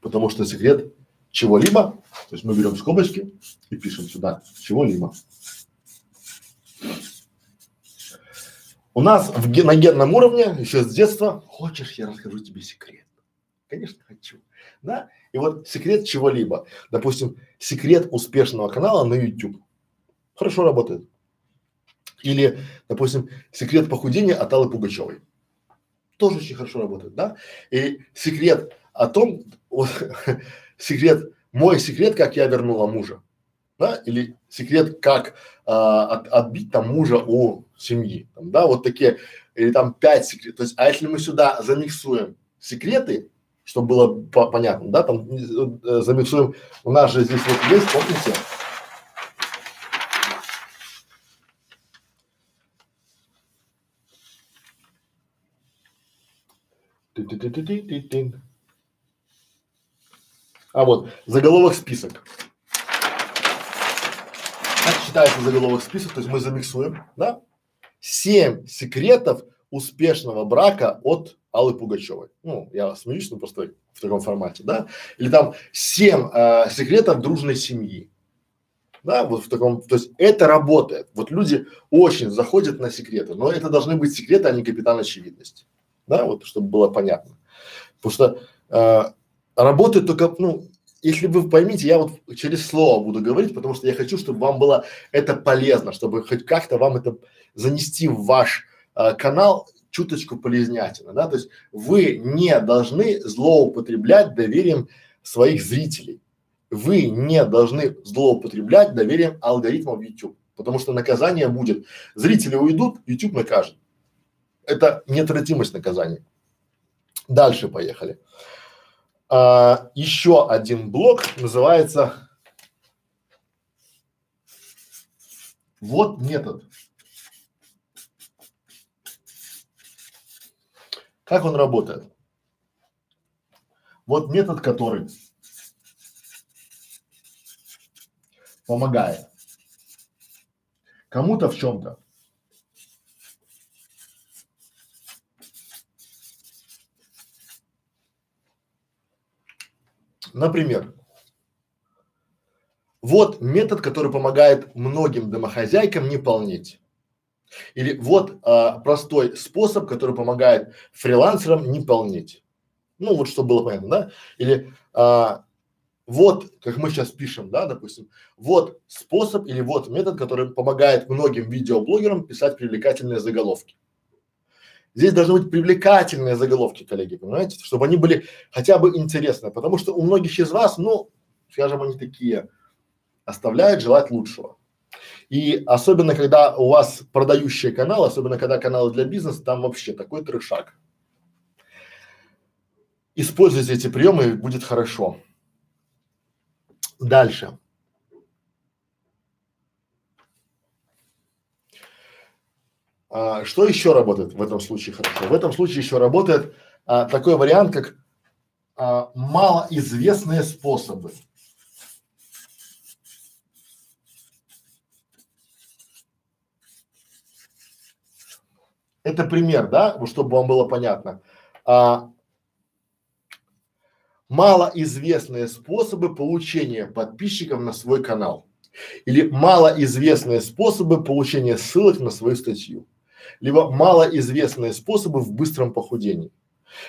потому что секрет чего-либо, то есть мы берем скобочки и пишем сюда чего-либо. У нас в, на генном уровне еще с детства хочешь, я расскажу тебе секрет. Конечно, хочу. Да? И вот секрет чего-либо. Допустим, секрет успешного канала на YouTube. Хорошо работает. Или, допустим, секрет похудения от Аллы Пугачевой. Тоже очень хорошо работает, да? И секрет о том, вот, секрет, мой секрет, как я вернула мужа да, или секрет, как а, от, отбить там мужа у семьи, там, да, вот такие, или там пять секретов, то есть, а если мы сюда замиксуем секреты, чтобы было по понятно, да, там э, замиксуем, у нас же здесь вот есть, помните, А вот заголовок список читается заголовок список, то есть мы замиксуем, да? Семь секретов успешного брака от Аллы Пугачевой. Ну, я смеюсь, но просто в таком формате, да? Или там семь э, секретов дружной семьи. Да, вот в таком, то есть это работает. Вот люди очень заходят на секреты, но это должны быть секреты, а не капитан очевидности. Да, вот чтобы было понятно. Потому что э, работает только, ну, если вы поймите, я вот через слово буду говорить, потому что я хочу, чтобы вам было это полезно, чтобы хоть как-то вам это занести в ваш э, канал чуточку полезнятина, да, то есть вы не должны злоупотреблять доверием своих зрителей, вы не должны злоупотреблять доверием алгоритмов YouTube, потому что наказание будет, зрители уйдут, YouTube накажет, это неотвратимость наказания. Дальше поехали. Еще один блок называется вот метод. Как он работает? Вот метод, который помогает кому-то в чем-то. Например, вот метод, который помогает многим домохозяйкам не полнеть. Или вот а, простой способ, который помогает фрилансерам не полнеть. Ну вот, чтобы было понятно, да? Или а, вот, как мы сейчас пишем, да, допустим, вот способ или вот метод, который помогает многим видеоблогерам писать привлекательные заголовки. Здесь должны быть привлекательные заголовки, коллеги, понимаете, чтобы они были хотя бы интересные, потому что у многих из вас, ну, скажем, они такие, оставляют желать лучшего. И особенно, когда у вас продающие каналы, особенно когда каналы для бизнеса, там вообще такой трешак. Используйте эти приемы, будет хорошо. Дальше. А, что еще работает в этом случае хорошо? В этом случае еще работает а, такой вариант, как а, малоизвестные способы. Это пример, да, чтобы вам было понятно. А, малоизвестные способы получения подписчиков на свой канал или малоизвестные способы получения ссылок на свою статью, либо малоизвестные способы в быстром похудении,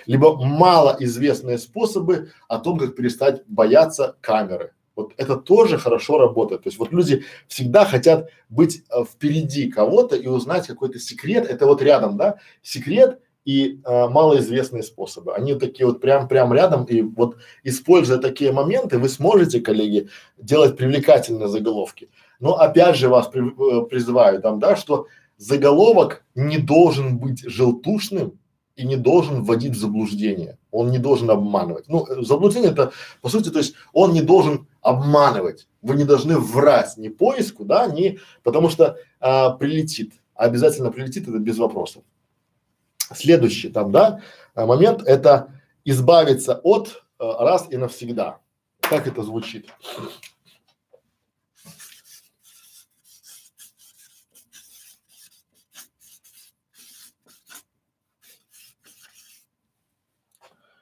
либо малоизвестные способы о том, как перестать бояться камеры. Вот это тоже хорошо работает. То есть вот люди всегда хотят быть э, впереди кого-то и узнать какой-то секрет. Это вот рядом, да, секрет и э, малоизвестные способы. Они такие вот прям прям рядом и вот используя такие моменты, вы сможете, коллеги, делать привлекательные заголовки. Но опять же вас при, э, призываю там, да, что заголовок не должен быть желтушным и не должен вводить в заблуждение. Он не должен обманывать. Ну, э, заблуждение это, по сути, то есть он не должен обманывать. Вы не должны врать ни поиску, да, ни, потому что а, прилетит. Обязательно прилетит, это без вопросов. Следующий там, да, а, момент это избавиться от а, раз и навсегда. Как это звучит?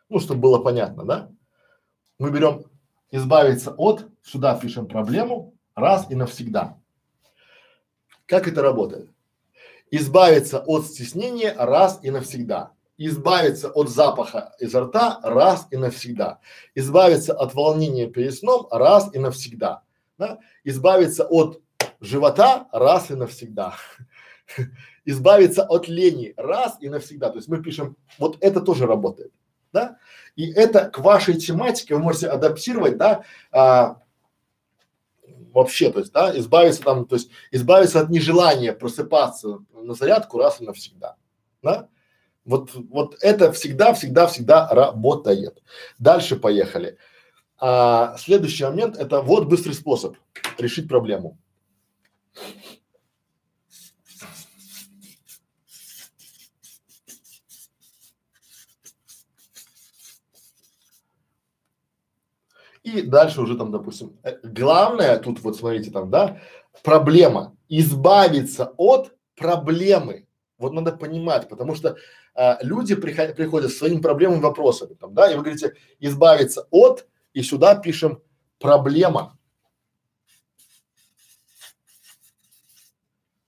Ну, чтобы было понятно, да? Мы берем избавиться от, сюда пишем проблему раз и навсегда. Как это работает? избавиться от стеснения раз и навсегда, избавиться от запаха изо рта раз и навсегда, избавиться от волнения перед сном раз и навсегда, да? избавиться от живота раз и навсегда, избавиться от лени раз и навсегда. То есть мы пишем, вот это тоже работает, да? И это к вашей тематике вы можете адаптировать, да, а, вообще, то есть, да, избавиться там, то есть избавиться от нежелания просыпаться на зарядку раз и навсегда, да. Вот, вот это всегда, всегда, всегда работает. Дальше поехали. А, следующий момент это вот быстрый способ решить проблему. И дальше уже там, допустим, э, главное тут вот смотрите там, да, проблема, избавиться от проблемы. Вот надо понимать, потому что а, люди приходят, приходят с своими проблемами, вопросами, там, да, и вы говорите избавиться от, и сюда пишем проблема.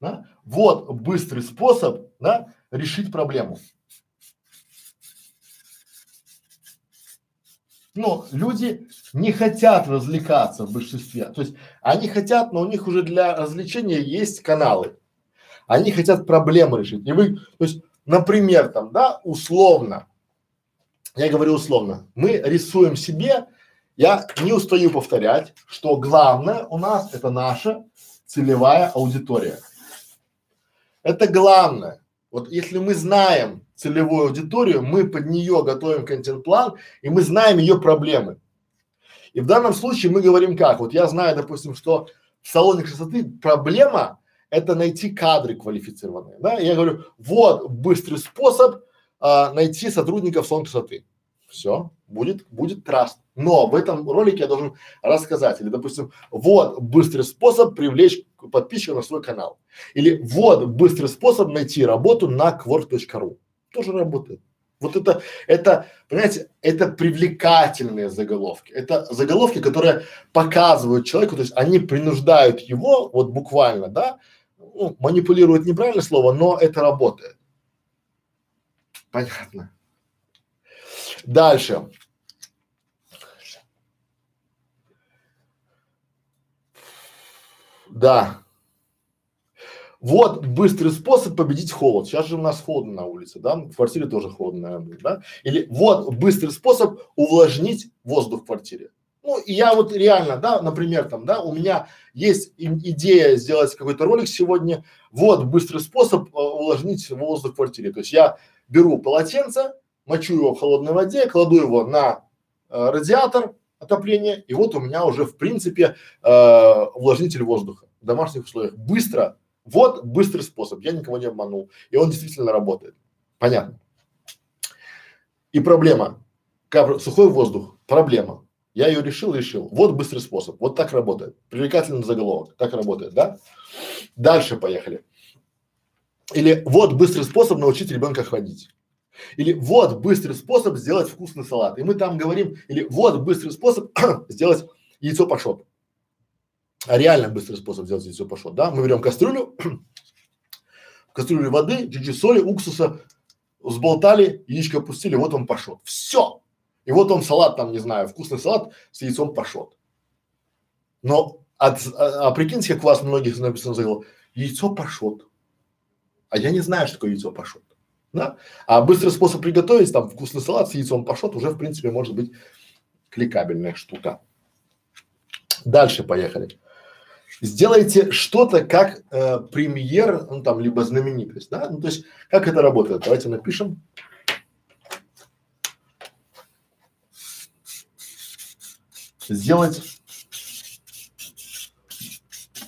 Да? Вот быстрый способ, да, решить проблему. Но люди не хотят развлекаться в большинстве. То есть они хотят, но у них уже для развлечения есть каналы. Они хотят проблемы решить. И вы, то есть, например, там, да, условно, я говорю условно, мы рисуем себе, я не устаю повторять, что главное у нас это наша целевая аудитория. Это главное. Вот если мы знаем целевую аудиторию, мы под нее готовим контент-план, и мы знаем ее проблемы. И в данном случае мы говорим как? Вот я знаю, допустим, что в салоне красоты проблема – это найти кадры квалифицированные, да? И я говорю, вот быстрый способ а, найти сотрудников в салон красоты. Все, будет, будет траст. Но в этом ролике я должен рассказать, или, допустим, вот быстрый способ привлечь подписчиков на свой канал. Или вот быстрый способ найти работу на quark.ru тоже работает. Вот это, это, понимаете, это привлекательные заголовки. Это заголовки, которые показывают человеку, то есть они принуждают его, вот буквально, да, ну, манипулируют неправильное слово, но это работает. Понятно. Дальше. Да. Вот быстрый способ победить холод. Сейчас же у нас холодно на улице, да, в квартире тоже холодно, да. Или вот быстрый способ увлажнить воздух в квартире. Ну, я вот реально, да, например, там, да, у меня есть идея сделать какой-то ролик сегодня. Вот быстрый способ э, увлажнить воздух в квартире. То есть я беру полотенце, мочу его в холодной воде, кладу его на э, радиатор отопления, и вот у меня уже в принципе э, увлажнитель воздуха в домашних условиях. Быстро Вот быстрый способ, я никого не обманул, и он действительно работает. Понятно. И проблема, как, сухой воздух, проблема. Я ее решил, решил. Вот быстрый способ. Вот так работает. Привлекательный заголовок. Так работает, да? Дальше поехали. Или вот быстрый способ научить ребенка ходить. Или вот быстрый способ сделать вкусный салат. И мы там говорим, или вот быстрый способ сделать яйцо пашот. А реально быстрый способ сделать яйцо пашот, да? Мы берем кастрюлю, в кастрюле воды, чуть-чуть соли, уксуса, взболтали, яичко опустили, вот он пашот. Все. И вот он салат там, не знаю, вкусный салат с яйцом пашот. Но от, а, а прикиньте, как у вас многих написано заголовок, яйцо пашот. А я не знаю, что такое яйцо пашот. Да? А быстрый способ приготовить, там, вкусный салат с яйцом пашот уже, в принципе, может быть кликабельная штука. Дальше поехали. Сделайте что-то как э, премьер, ну там, либо знаменитость, да? Ну, то есть, как это работает? Давайте напишем. Сделать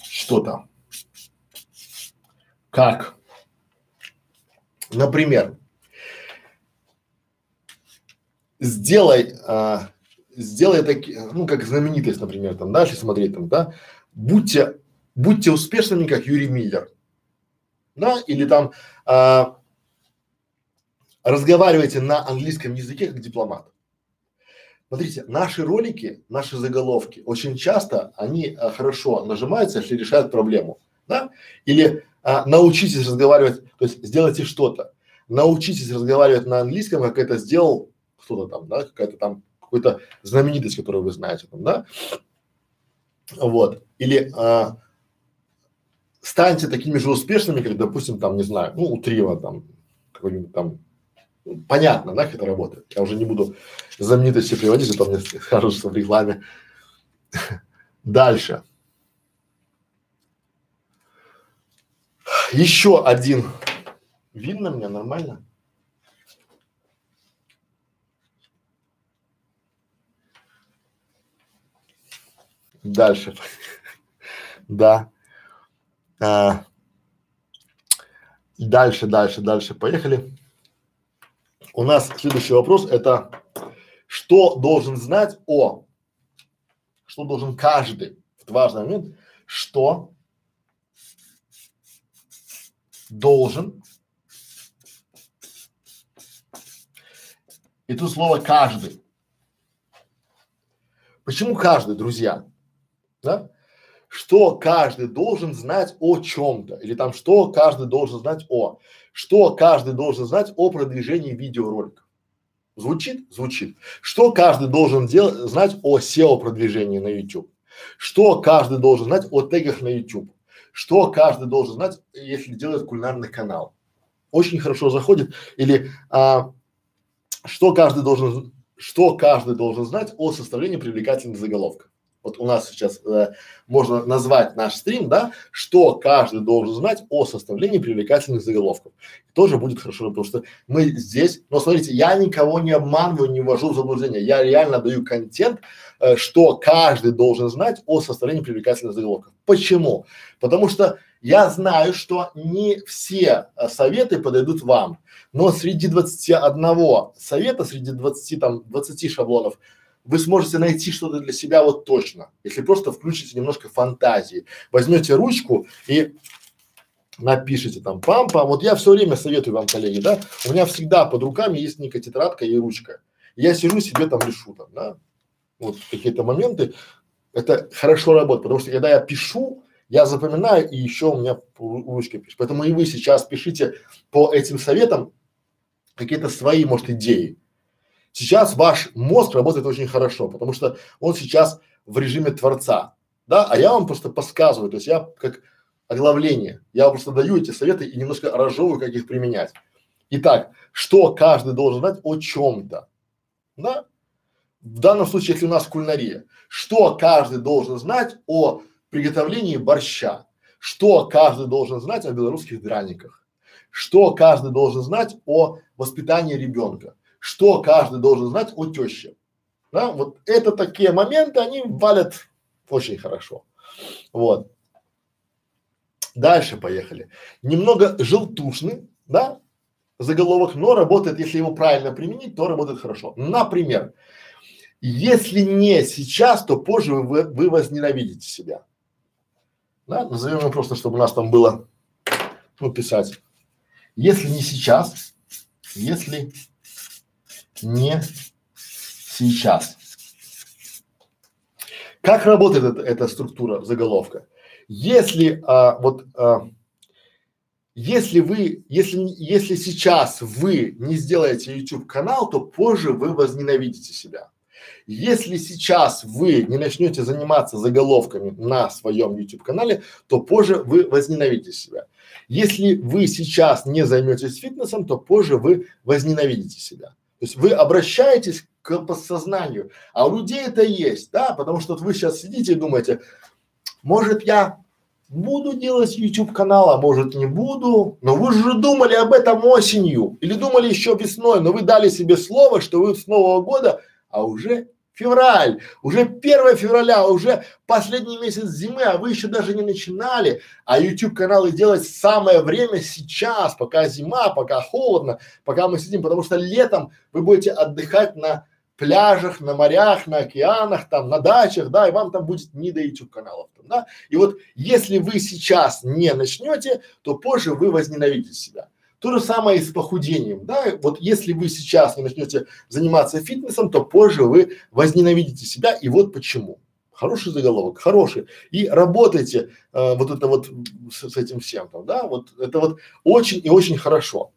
что-то. Как? Например, сделай, а, сделай такие, ну, как знаменитость, например, там, да, если смотреть там, да, будьте, будьте успешными, как Юрий Миллер, да, или там а, разговаривайте на английском языке как дипломат. Смотрите, наши ролики, наши заголовки, очень часто они а, хорошо нажимаются, если решают проблему, да, или а, научитесь разговаривать, то есть сделайте что-то, научитесь разговаривать на английском, как это сделал кто-то там, да, какая-то там, какой-то знаменитость, которую вы знаете там, да, вот, или а, станьте такими же успешными, как, допустим, там, не знаю, ну, у Трива там, какой-нибудь там, понятно, да, как это работает, я уже не буду знаменитости приводить, а мне скажут, что в рекламе. Дальше. Еще один. Видно меня нормально? Дальше. Да. А, дальше, дальше, дальше. Поехали. У нас следующий вопрос это что должен знать о, что должен каждый, это важный момент, что должен. И тут слово каждый. Почему каждый, друзья? Да? Что каждый должен знать о чем-то, или там что каждый должен знать о, что каждый должен знать о продвижении видеороликов. Звучит? Звучит. Что каждый должен делать, знать о SEO продвижении на YouTube? Что каждый должен знать о тегах на YouTube? что каждый должен знать, если делает кулинарный канал. Очень хорошо заходит. Или а, что каждый должен, что каждый должен знать о составлении привлекательных заголовков. Вот у нас сейчас э, можно назвать наш стрим, да, что каждый должен знать о составлении привлекательных заголовков. Тоже будет хорошо, потому что мы здесь, но смотрите, я никого не обманываю, не ввожу в заблуждение, я реально даю контент, э, что каждый должен знать о составлении привлекательных заголовков. Почему? Потому что я знаю, что не все э, советы подойдут вам, но среди 21 совета, среди 20 там 20 шаблонов вы сможете найти что-то для себя вот точно, если просто включите немножко фантазии, возьмете ручку и напишите там пам-пам. Вот я все время советую вам, коллеги, да, у меня всегда под руками есть некая тетрадка и ручка. Я сижу себе там решу там, да, вот какие-то моменты. Это хорошо работает, потому что когда я пишу, я запоминаю и еще у меня ручкой пишу. Поэтому и вы сейчас пишите по этим советам какие-то свои, может, идеи. Сейчас ваш мозг работает очень хорошо, потому что он сейчас в режиме творца, да, а я вам просто подсказываю, то есть я как оглавление, я просто даю эти советы и немножко разжевываю, как их применять. Итак, что каждый должен знать о чем-то, да? В данном случае, если у нас кулинария, что каждый должен знать о приготовлении борща, что каждый должен знать о белорусских драниках, что каждый должен знать о воспитании ребенка, что каждый должен знать о теще. Да, вот это такие моменты, они валят очень хорошо. Вот. Дальше поехали. Немного желтушный, да, заголовок, но работает, если его правильно применить, то работает хорошо. Например, если не сейчас, то позже вы, вы возненавидите себя. Да, назовем его просто, чтобы у нас там было, ну, писать. Если не сейчас, если не сейчас. Как работает эта, эта структура заголовка? Если а, вот а, если вы, если, если сейчас вы не сделаете YouTube канал, то позже вы возненавидите себя. Если сейчас вы не начнете заниматься заголовками на своем YouTube канале, то позже вы возненавидите себя. Если вы сейчас не займетесь фитнесом, то позже вы возненавидите себя. То есть вы обращаетесь к подсознанию, а у людей это есть, да, потому что вот вы сейчас сидите и думаете, может я буду делать YouTube канал, а может не буду. Но вы же думали об этом осенью или думали еще весной, но вы дали себе слово, что вы с Нового года, а уже февраль, уже 1 февраля, уже последний месяц зимы, а вы еще даже не начинали, а YouTube каналы делать самое время сейчас, пока зима, пока холодно, пока мы сидим, потому что летом вы будете отдыхать на пляжах, на морях, на океанах, там, на дачах, да, и вам там будет не до YouTube каналов, да. И вот если вы сейчас не начнете, то позже вы возненавидите себя. То же самое и с похудением, да. Вот если вы сейчас не начнете заниматься фитнесом, то позже вы возненавидите себя, и вот почему. Хороший заголовок, хороший. И работайте э, вот это вот с, с этим всем там, да, вот это вот очень и очень хорошо.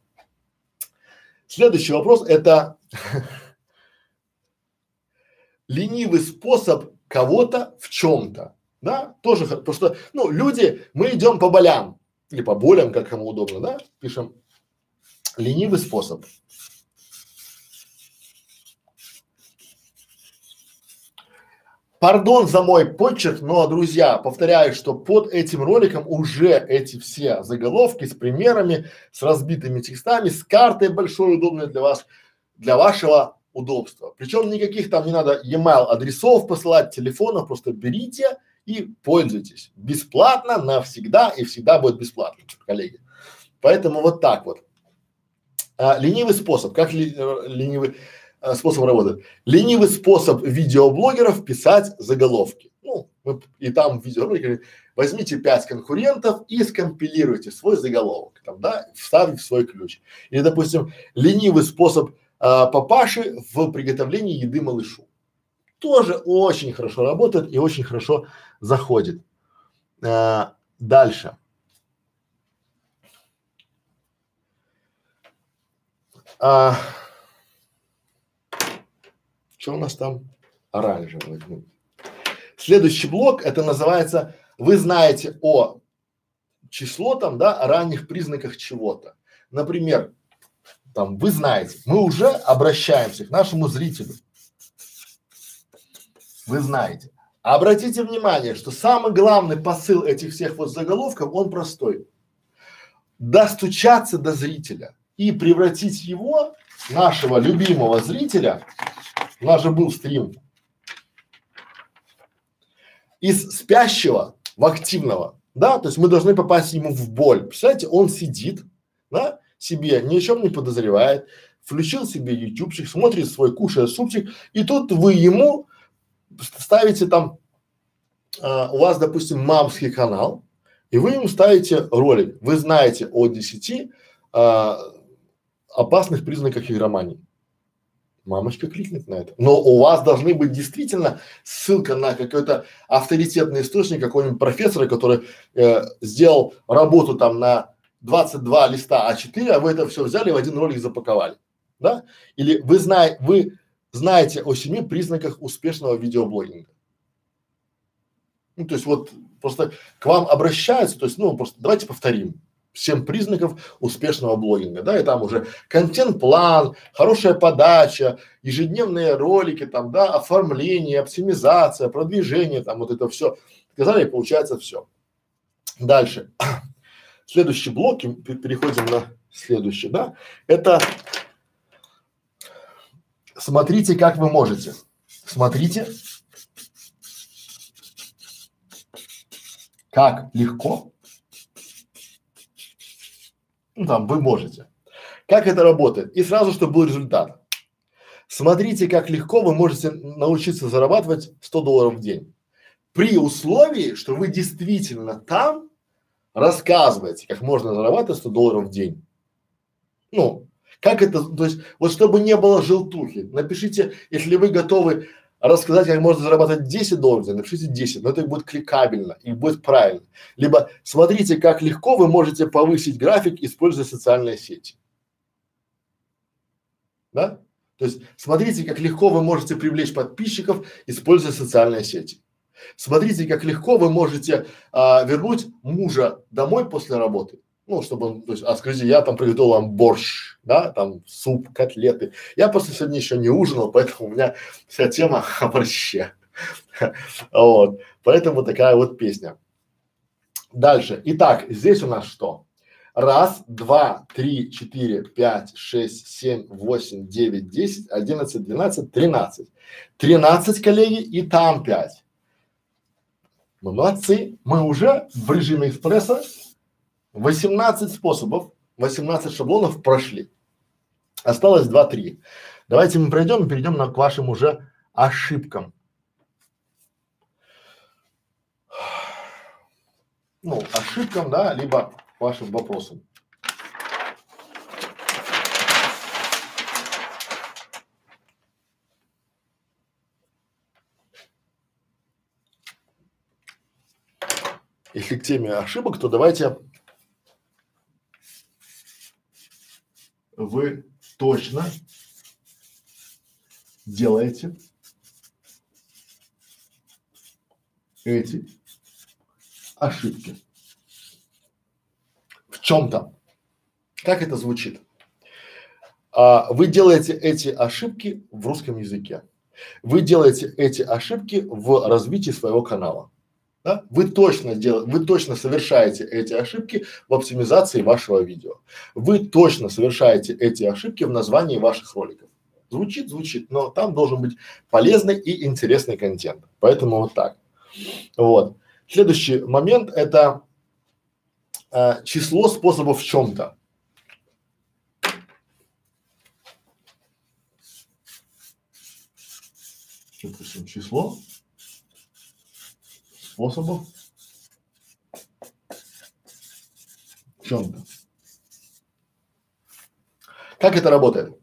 Следующий вопрос это ленивый способ кого-то в чем-то, да, тоже, потому что, ну, люди, мы идем по болям или по болям, как кому удобно, да, пишем ленивый способ. Пардон за мой почерк, но, друзья, повторяю, что под этим роликом уже эти все заголовки с примерами, с разбитыми текстами, с картой большой, удобной для вас, для вашего удобства. Причем никаких там не надо e-mail адресов посылать, телефонов, просто берите и пользуйтесь. Бесплатно, навсегда и всегда будет бесплатно, коллеги. Поэтому вот так вот. А, ленивый способ. Как ли, э, ленивый а, способ работает? Ленивый способ видеоблогеров писать заголовки. Ну, мы, и там в видеоролике возьмите пять конкурентов и скомпилируйте свой заголовок, там, да, вставив свой ключ. Или, допустим, ленивый способ а, папаши в приготовлении еды малышу. Тоже очень хорошо работает и очень хорошо заходит. А, дальше. А, что у нас там? Оранжевый. Следующий блок, это называется, вы знаете о число там, да, ранних признаках чего-то. Например, там, вы знаете, мы уже обращаемся к нашему зрителю. Вы знаете. Обратите внимание, что самый главный посыл этих всех вот заголовков, он простой. Достучаться до зрителя и превратить его, нашего любимого зрителя, у нас же был стрим, из спящего в активного, да, то есть мы должны попасть ему в боль. Представляете, он сидит, да, себе, ни о чем не подозревает, включил себе ютубчик, смотрит свой, кушая супчик, и тут вы ему ставите там, а, у вас, допустим, мамский канал, и вы ему ставите ролик. Вы знаете о десяти а, опасных признаках игромании. Мамочка кликнет на это. Но у вас должны быть действительно ссылка на какой-то авторитетный источник какого-нибудь профессора, который э, сделал работу там на 22 листа А4, а вы это все взяли в один ролик запаковали, да? Или вы знаете, вы знаете о семи признаках успешного видеоблогинга. Ну, то есть вот просто к вам обращаются, то есть, ну, просто давайте повторим. Семь признаков успешного блогинга, да, и там уже контент-план, хорошая подача, ежедневные ролики, там, да, оформление, оптимизация, продвижение, там, вот это все. Сказали, получается все. Дальше. Следующий блок, переходим на следующий, да, это смотрите, как вы можете. Смотрите, как легко Ну там вы можете. Как это работает? И сразу, чтобы был результат. Смотрите, как легко вы можете научиться зарабатывать 100 долларов в день. При условии, что вы действительно там рассказываете, как можно зарабатывать 100 долларов в день. Ну, как это, то есть, вот чтобы не было желтухи, напишите, если вы готовы рассказать, как можно зарабатывать 10 долларов, напишите 10, но это будет кликабельно и будет правильно. Либо смотрите, как легко вы можете повысить график, используя социальные сети. Да? То есть смотрите, как легко вы можете привлечь подписчиков, используя социальные сети. Смотрите, как легко вы можете а, вернуть мужа домой после работы. Ну, чтобы он, то есть, а скажите, я там приготовил вам борщ, да, там суп, котлеты. Я просто сегодня еще не ужинал, поэтому у меня вся тема о борще. Вот, поэтому такая вот песня. Дальше. Итак, здесь у нас что? Раз, два, три, четыре, пять, шесть, семь, восемь, девять, десять, одиннадцать, двенадцать, тринадцать. Тринадцать, коллеги, и там пять. Молодцы. Мы уже в режиме экспресса 18 способов, 18 шаблонов прошли. Осталось 2-3. Давайте мы пройдем и перейдем на, к вашим уже ошибкам. Ну, ошибкам, да, либо вашим вопросам. Если к теме ошибок, то давайте вы точно делаете эти ошибки чем-то. Как это звучит? А, вы делаете эти ошибки в русском языке. Вы делаете эти ошибки в развитии своего канала. Да? Вы точно дел, вы точно совершаете эти ошибки в оптимизации вашего видео. Вы точно совершаете эти ошибки в названии ваших роликов. Звучит, звучит, но там должен быть полезный и интересный контент. Поэтому вот так. Вот. Следующий момент это э, число способов в чем-то. Число способов чем-то. Как это работает?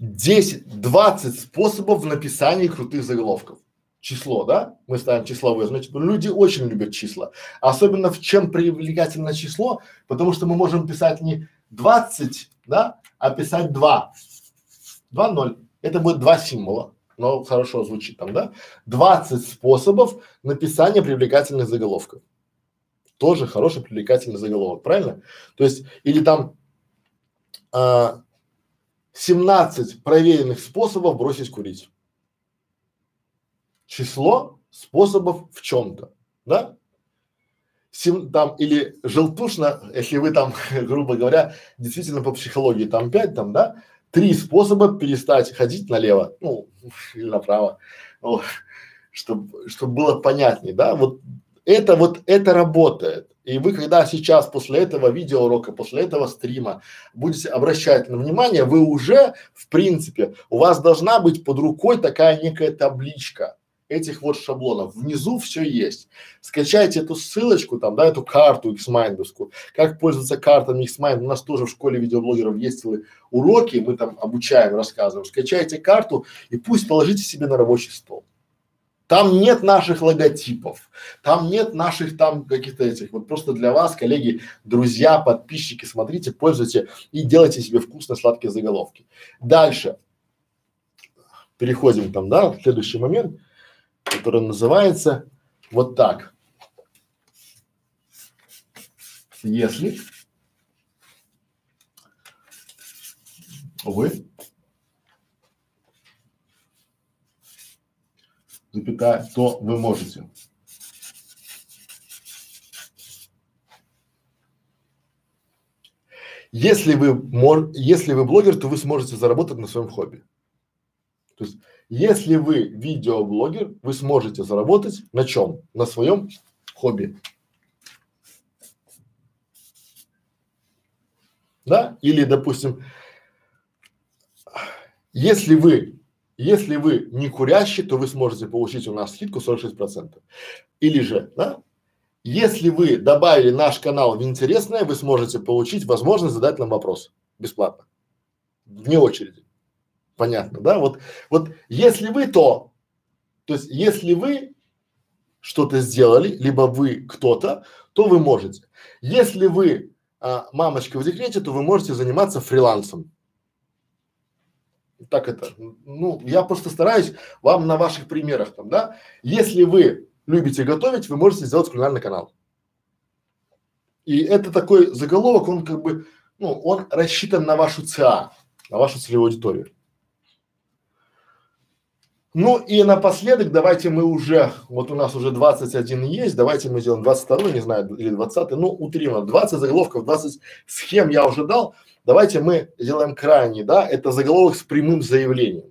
10-20 способов в написании крутых заголовков число, да, мы ставим числовое, значит, люди очень любят числа. Особенно в чем привлекательно число, потому что мы можем писать не 20, да, а писать 2. 2 0. Это будет два символа, но хорошо звучит там, да. 20 способов написания привлекательных заголовков. Тоже хороший привлекательный заголовок, правильно? То есть, или там а, 17 проверенных способов бросить курить число способов в чем-то, да? Сим, там или желтушно, если вы там, грубо говоря, действительно по психологии там пять, там, да, три способа перестать ходить налево, ну, или направо, ну, чтобы, чтобы было понятнее, да, вот это вот, это работает. И вы, когда сейчас после этого видеоурока, после этого стрима будете обращать на внимание, вы уже, в принципе, у вас должна быть под рукой такая некая табличка, этих вот шаблонов. Внизу все есть. Скачайте эту ссылочку, там, да, эту карту Xmind, как пользоваться картами Xmind. У нас тоже в школе видеоблогеров есть уроки, мы там обучаем, рассказываем. Скачайте карту и пусть положите себе на рабочий стол. Там нет наших логотипов, там нет наших там каких-то этих, вот просто для вас, коллеги, друзья, подписчики, смотрите, пользуйте и делайте себе вкусно сладкие заголовки. Дальше. Переходим там, да, следующий момент который называется вот так. Если вы запятая, то вы можете. Если вы, мор, если вы блогер, то вы сможете заработать на своем хобби. То есть если вы видеоблогер, вы сможете заработать на чем? На своем хобби. да, или, допустим, если вы, если вы не курящий, то вы сможете получить у нас скидку 46 процентов. Или же, да, если вы добавили наш канал в интересное, вы сможете получить возможность задать нам вопрос бесплатно, вне очереди. Понятно, да? Вот, вот если вы то, то есть если вы что-то сделали, либо вы кто-то, то вы можете. Если вы а, мамочка в декрете, то вы можете заниматься фрилансом. Так это, ну, я просто стараюсь вам на ваших примерах там, да. Если вы любите готовить, вы можете сделать кулинарный канал. И это такой заголовок, он как бы, ну, он рассчитан на вашу ЦА, на вашу целевую аудиторию. Ну и напоследок давайте мы уже, вот у нас уже 21 есть, давайте мы сделаем 22, не знаю, или 20, ну утрированно, 20 заголовков, 20 схем я уже дал, давайте мы сделаем крайний, да, это заголовок с прямым заявлением.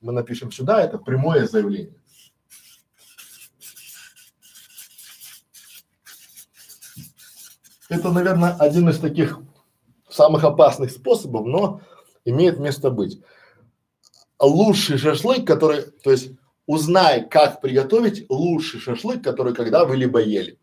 Мы напишем сюда, это прямое заявление. Это, наверное, один из таких самых опасных способов, но имеет место быть лучший шашлык, который, то есть узнай, как приготовить лучший шашлык, который когда вы либо ели,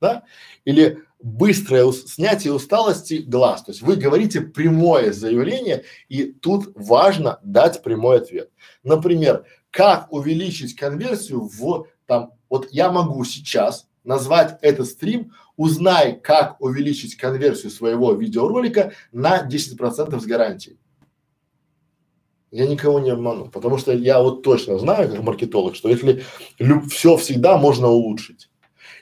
да? Или быстрое ус- снятие усталости глаз. То есть вы говорите прямое заявление, и тут важно дать прямой ответ. Например, как увеличить конверсию в там, вот я могу сейчас назвать этот стрим «Узнай, как увеличить конверсию своего видеоролика на 10% с гарантией». Я никого не обману, потому что я вот точно знаю, как маркетолог, что если все всегда можно улучшить.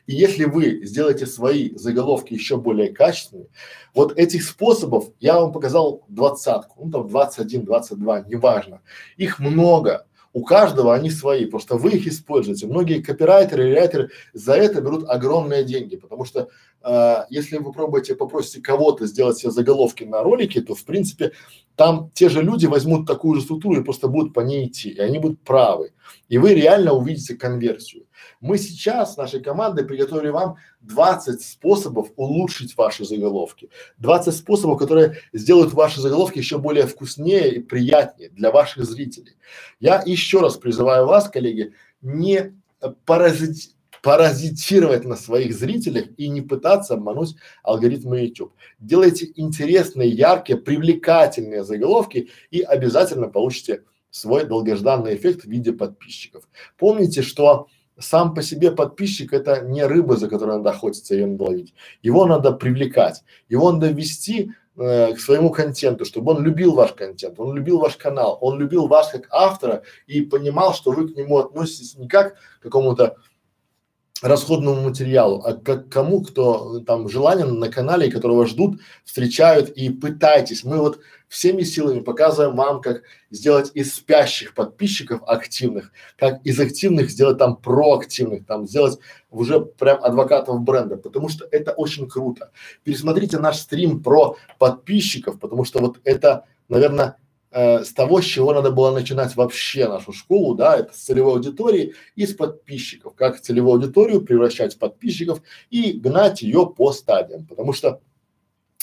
И если вы сделаете свои заголовки еще более качественными, вот этих способов я вам показал двадцатку, ну там 21, 22, неважно. Их много. У каждого они свои, просто вы их используете. Многие копирайтеры и райтеры за это берут огромные деньги, потому что э, если вы попробуете, попросите кого-то сделать себе заголовки на ролике, то в принципе там те же люди возьмут такую же структуру и просто будут по ней идти, и они будут правы. И вы реально увидите конверсию. Мы сейчас с нашей командой приготовили вам 20 способов улучшить ваши заголовки. 20 способов, которые сделают ваши заголовки еще более вкуснее и приятнее для ваших зрителей. Я еще раз призываю вас, коллеги, не паразити паразитировать на своих зрителях и не пытаться обмануть алгоритмы YouTube. Делайте интересные, яркие, привлекательные заголовки и обязательно получите свой долгожданный эффект в виде подписчиков. Помните, что сам по себе подписчик это не рыба, за которой надо охотиться, ее надо ловить. Его надо привлекать, его надо вести э, к своему контенту, чтобы он любил ваш контент, он любил ваш канал, он любил вас как автора и понимал, что вы к нему относитесь не как к какому-то расходному материалу, а как кому, кто там желанен на канале, которого ждут, встречают и пытайтесь. Мы вот всеми силами показываем вам, как сделать из спящих подписчиков активных, как из активных сделать там проактивных, там сделать уже прям адвокатов бренда, потому что это очень круто. Пересмотрите наш стрим про подписчиков, потому что вот это, наверное, э, с того, с чего надо было начинать вообще нашу школу, да, это с целевой аудитории и с подписчиков, как целевую аудиторию превращать в подписчиков и гнать ее по стадиям, потому что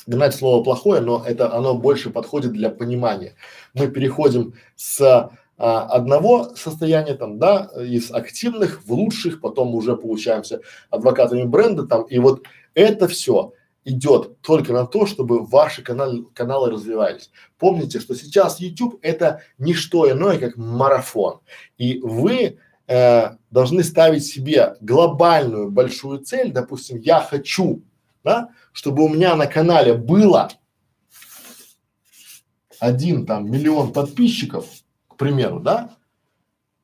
гнать слово плохое, но это оно больше подходит для понимания. Мы переходим с а, одного состояния там, да, из активных в лучших, потом уже получаемся адвокатами бренда там, и вот это все идет только на то, чтобы ваши каналы, каналы развивались. Помните, что сейчас YouTube это не что иное, как марафон. И вы э, должны ставить себе глобальную большую цель, допустим, я хочу, да, чтобы у меня на канале было один там миллион подписчиков, к примеру, да,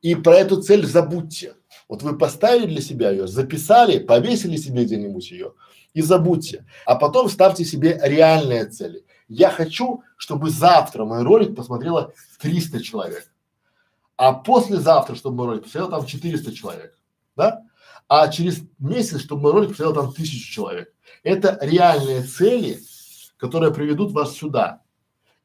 и про эту цель забудьте. Вот вы поставили для себя ее, записали, повесили себе где-нибудь ее, и забудьте. А потом ставьте себе реальные цели. Я хочу, чтобы завтра мой ролик посмотрело 300 человек, а послезавтра, чтобы мой ролик посмотрело там 400 человек, да? А через месяц, чтобы мой ролик посмотрело там тысячу человек. Это реальные цели, которые приведут вас сюда.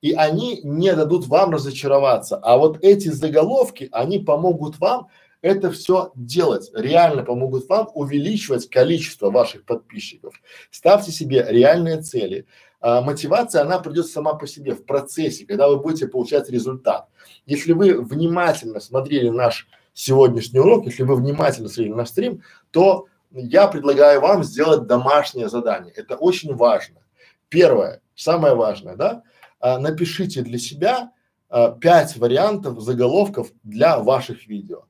И они не дадут вам разочароваться. А вот эти заголовки, они помогут вам это все делать, реально помогут вам увеличивать количество ваших подписчиков. Ставьте себе реальные цели, а, мотивация, она придет сама по себе в процессе, когда вы будете получать результат. Если вы внимательно смотрели наш сегодняшний урок, если вы внимательно смотрели наш стрим, то я предлагаю вам сделать домашнее задание. Это очень важно. Первое, самое важное, да, а, напишите для себя а, пять вариантов заголовков для ваших видео.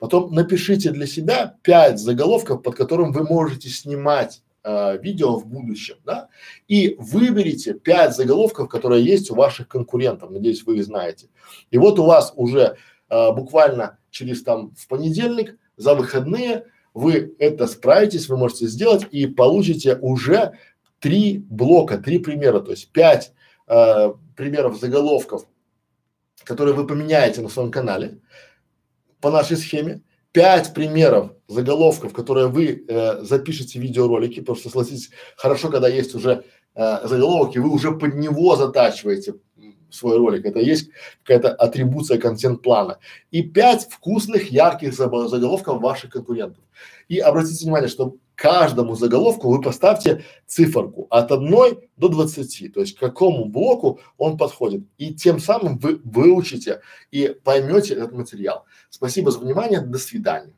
Потом напишите для себя пять заголовков, под которым вы можете снимать э, видео в будущем, да, и выберите пять заголовков, которые есть у ваших конкурентов, надеюсь, вы их знаете. И вот у вас уже э, буквально через там в понедельник, за выходные вы это справитесь, вы можете сделать и получите уже три блока, три примера, то есть пять э, примеров заголовков, которые вы поменяете на своем канале по нашей схеме, пять примеров заголовков, которые вы э, запишете в видеоролики, потому что, согласитесь, хорошо, когда есть уже э, заголовок, и вы уже под него затачиваете свой ролик. Это есть какая-то атрибуция контент-плана. И пять вкусных, ярких заголовков ваших конкурентов. И обратите внимание, что каждому заголовку вы поставьте циферку от одной до двадцати, то есть к какому блоку он подходит. И тем самым вы выучите и поймете этот материал. Спасибо за внимание, до свидания.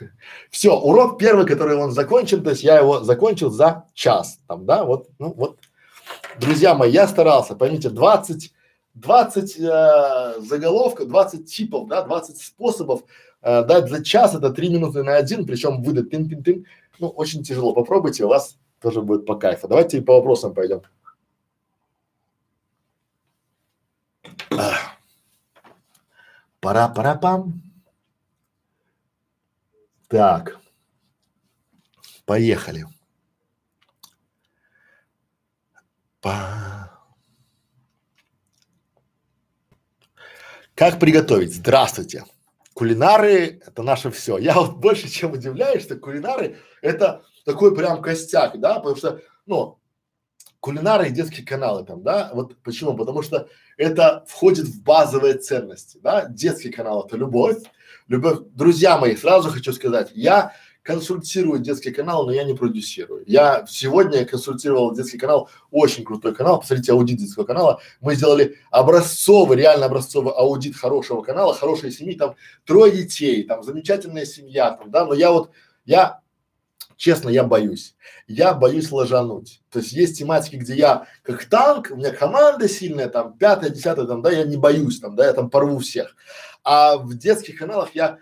Все, урок первый, который он закончен, то есть я его закончил за час, там, да, вот, ну вот друзья мои, я старался, поймите, 20, 20 э, заголовков, 20 типов, да, 20 способов э, дать за час, это 3 минуты на один, причем выдать тын-тын-тын, ну, очень тяжело, попробуйте, у вас тоже будет по кайфу. Давайте по вопросам пойдем. Пора-пора-пам. Так, поехали. Па. Как приготовить? Здравствуйте. Кулинары – это наше все. Я вот больше чем удивляюсь, что кулинары – это такой прям костяк, да, потому что, ну, кулинары и детские каналы там, да, вот почему? Потому что это входит в базовые ценности, да, детский канал – это любовь, любовь. Друзья мои, сразу хочу сказать, я консультирую детский канал, но я не продюсирую. Я сегодня консультировал детский канал, очень крутой канал, посмотрите аудит детского канала. Мы сделали образцовый, реально образцовый аудит хорошего канала, хорошей семьи, там трое детей, там замечательная семья, там, да, но я вот, я честно, я боюсь. Я боюсь ложануть. То есть есть тематики, где я как танк, у меня команда сильная, там, пятая, десятая, там, да, я не боюсь, там, да, я там порву всех. А в детских каналах я,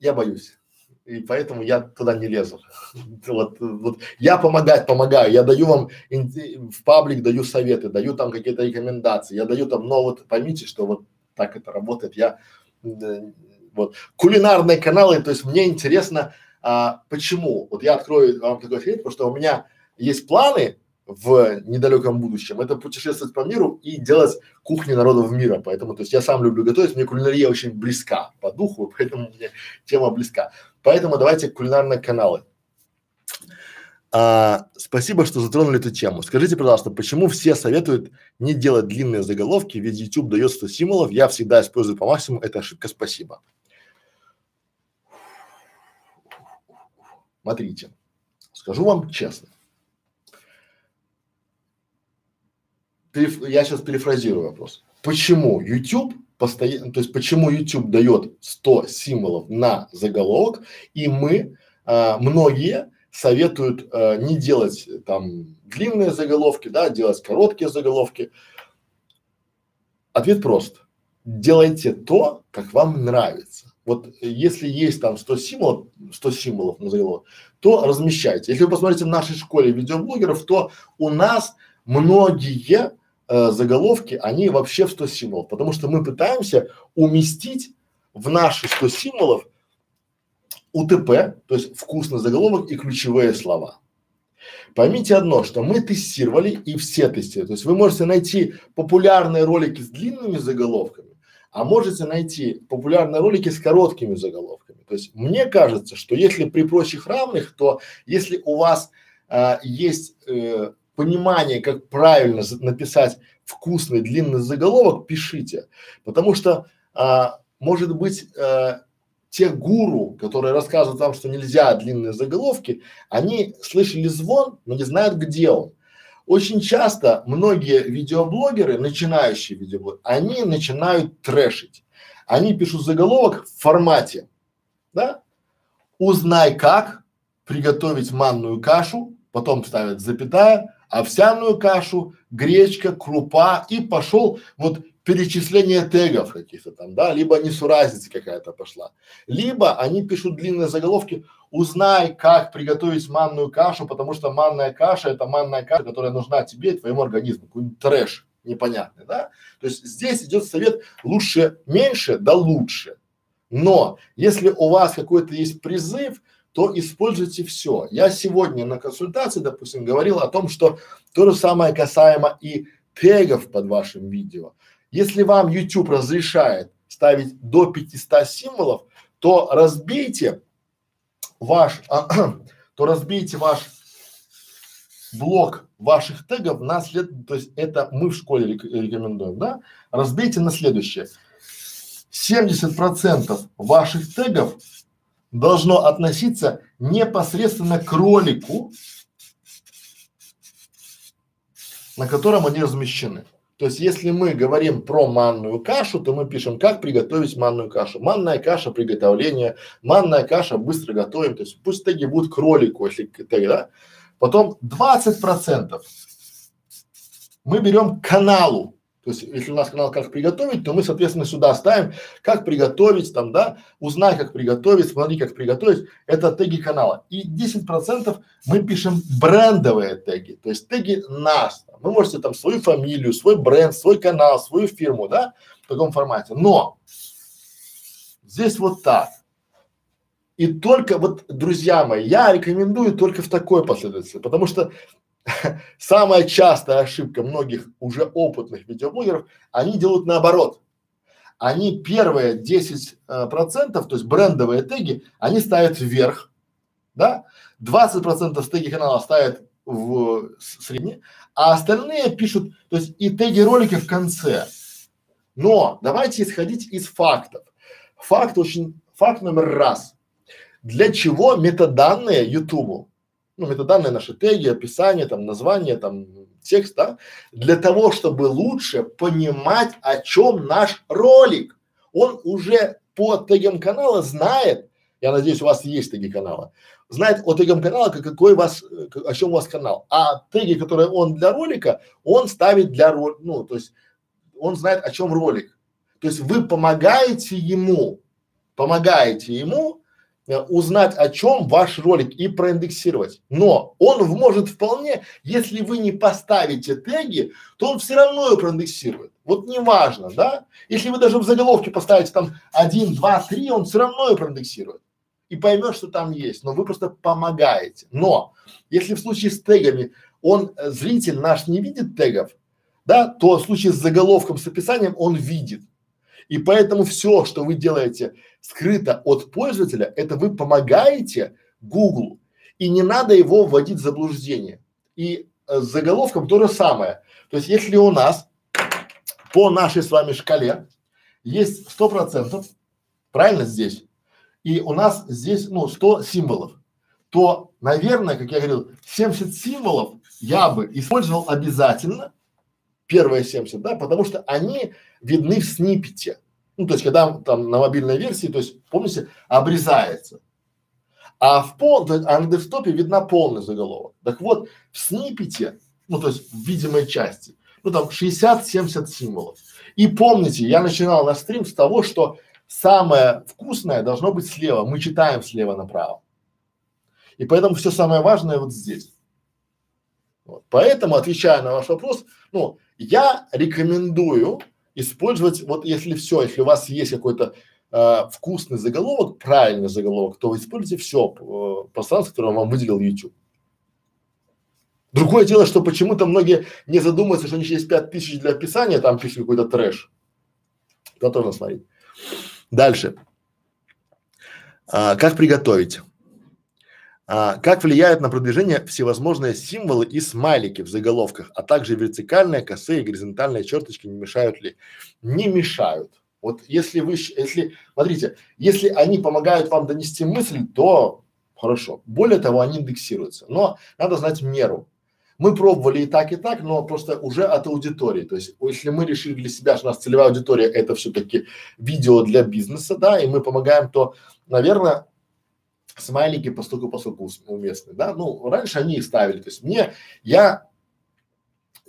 я боюсь и поэтому я туда не лезу. вот, вот я помогать помогаю, я даю вам в паблик даю советы, даю там какие-то рекомендации, я даю там, но вот поймите, что вот так это работает. Я вот кулинарные каналы, то есть мне интересно, а, почему? Вот я открою вам такой секрет, потому что у меня есть планы в недалеком будущем, это путешествовать по миру и делать кухни народов мира. Поэтому, то есть я сам люблю готовить, мне кулинария очень близка по духу, поэтому мне тема близка. Поэтому давайте кулинарные каналы. А, спасибо, что затронули эту тему. Скажите, пожалуйста, почему все советуют не делать длинные заголовки, ведь YouTube дает 100 символов, я всегда использую по максимуму, это ошибка, спасибо. Смотрите, скажу вам честно, я сейчас перефразирую вопрос. Почему YouTube постоянно, то есть почему YouTube дает 100 символов на заголовок, и мы, а, многие советуют а, не делать там длинные заголовки, да, делать короткие заголовки. Ответ прост. Делайте то, как вам нравится. Вот если есть там 100 символов, 100 символов на заголовок, то размещайте. Если вы посмотрите в нашей школе видеоблогеров, то у нас многие э, заголовки, они вообще в 100 символов, потому что мы пытаемся уместить в наши 100 символов УТП, то есть вкусный заголовок и ключевые слова. Поймите одно, что мы тестировали и все тестируют. То есть вы можете найти популярные ролики с длинными заголовками, а можете найти популярные ролики с короткими заголовками. То есть мне кажется, что если при прочих равных, то если у вас а, есть э, понимание, как правильно написать вкусный длинный заголовок, пишите. Потому что, а, может быть, а, те гуру, которые рассказывают вам, что нельзя длинные заголовки, они слышали звон, но не знают, где он. Очень часто многие видеоблогеры, начинающие видеоблогеры, они начинают трэшить. Они пишут заголовок в формате, да, узнай как приготовить манную кашу, потом ставят запятая, овсяную кашу, гречка, крупа и пошел вот перечисление тегов каких-то там, да, либо несуразица какая-то пошла, либо они пишут длинные заголовки, узнай, как приготовить манную кашу, потому что манная каша это манная каша, которая нужна тебе и твоему организму, какой-нибудь трэш непонятный, да. То есть здесь идет совет лучше меньше, да лучше. Но если у вас какой-то есть призыв, то используйте все. Я сегодня на консультации, допустим, говорил о том, что то же самое касаемо и тегов под вашим видео. Если вам YouTube разрешает ставить до 500 символов, то разбейте ваш, а, то разбейте ваш блок ваших тегов на след, то есть это мы в школе рек, рекомендуем, да? Разбейте на следующее. 70 процентов ваших тегов должно относиться непосредственно к ролику, на котором они размещены. То есть, если мы говорим про манную кашу, то мы пишем, как приготовить манную кашу. Манная каша приготовления, манная каша быстро готовим. То есть, пусть теги будут к ролику, если теги, да. Потом 20 процентов мы берем каналу. То есть, если у нас канал как приготовить, то мы, соответственно, сюда ставим, как приготовить, там, да, узнай, как приготовить, смотри, как приготовить. Это теги канала. И 10 процентов мы пишем брендовые теги, то есть теги нас. Вы можете там свою фамилию, свой бренд, свой канал, свою фирму, да, в таком формате. Но здесь вот так. И только вот, друзья мои, я рекомендую только в такой последовательности, потому что самая частая ошибка многих уже опытных видеоблогеров, они делают наоборот. Они первые 10 э, процентов, то есть брендовые теги, они ставят вверх, да, 20 процентов теги канала ставят в средние, а остальные пишут, то есть и теги ролики в конце. Но давайте исходить из фактов. Факт очень, факт номер раз. Для чего метаданные Ютубу? Ну, метаданные наши теги, описание, там, название, там, текст, да? Для того, чтобы лучше понимать, о чем наш ролик. Он уже по тегам канала знает, я надеюсь, у вас есть теги канала, знает о тегам канала, какой у вас, о чем у вас канал. А теги, которые он для ролика, он ставит для ролика, ну, то есть он знает, о чем ролик. То есть вы помогаете ему, помогаете ему узнать, о чем ваш ролик и проиндексировать. Но он может вполне, если вы не поставите теги, то он все равно его проиндексирует. Вот неважно, да? Если вы даже в заголовке поставите там один, два, три, он все равно его проиндексирует и поймет, что там есть, но вы просто помогаете. Но если в случае с тегами он, э, зритель наш не видит тегов, да, то в случае с заголовком, с описанием он видит. И поэтому все, что вы делаете скрыто от пользователя, это вы помогаете Google. И не надо его вводить в заблуждение. И э, с заголовком то же самое. То есть, если у нас по нашей с вами шкале есть сто процентов, правильно здесь, и у нас здесь, ну, 100 символов, то, наверное, как я говорил, 70 символов я бы использовал обязательно, первые 70, да, потому что они видны в сниппете. Ну, то есть, когда там на мобильной версии, то есть, помните, обрезается. А в пол, а на десктопе видна полный заголовок. Так вот, в сниппете, ну, то есть, в видимой части, ну, там 60-70 символов. И помните, я начинал на стрим с того, что самое вкусное должно быть слева. Мы читаем слева направо. И поэтому все самое важное вот здесь. Вот. Поэтому, отвечая на ваш вопрос, ну, я рекомендую использовать, вот если все, если у вас есть какой-то э, вкусный заголовок, правильный заголовок, то вы используйте все э, пространство, которое вам выделил YouTube. Другое дело, что почему-то многие не задумываются, что у них есть пять тысяч для описания, там пишут какой-то трэш. Это тоже надо смотреть. Дальше. А, как приготовить? А, как влияют на продвижение всевозможные символы и смайлики в заголовках, а также вертикальные, косые, горизонтальные черточки не мешают ли? Не мешают. Вот если вы, если, смотрите, если они помогают вам донести мысль, то хорошо. Более того, они индексируются. Но надо знать меру. Мы пробовали и так, и так, но просто уже от аудитории. То есть, если мы решили для себя, что у нас целевая аудитория это все-таки видео для бизнеса, да, и мы помогаем, то, наверное, смайлики постольку поскольку уместны, да. Ну, раньше они их ставили. То есть мне, я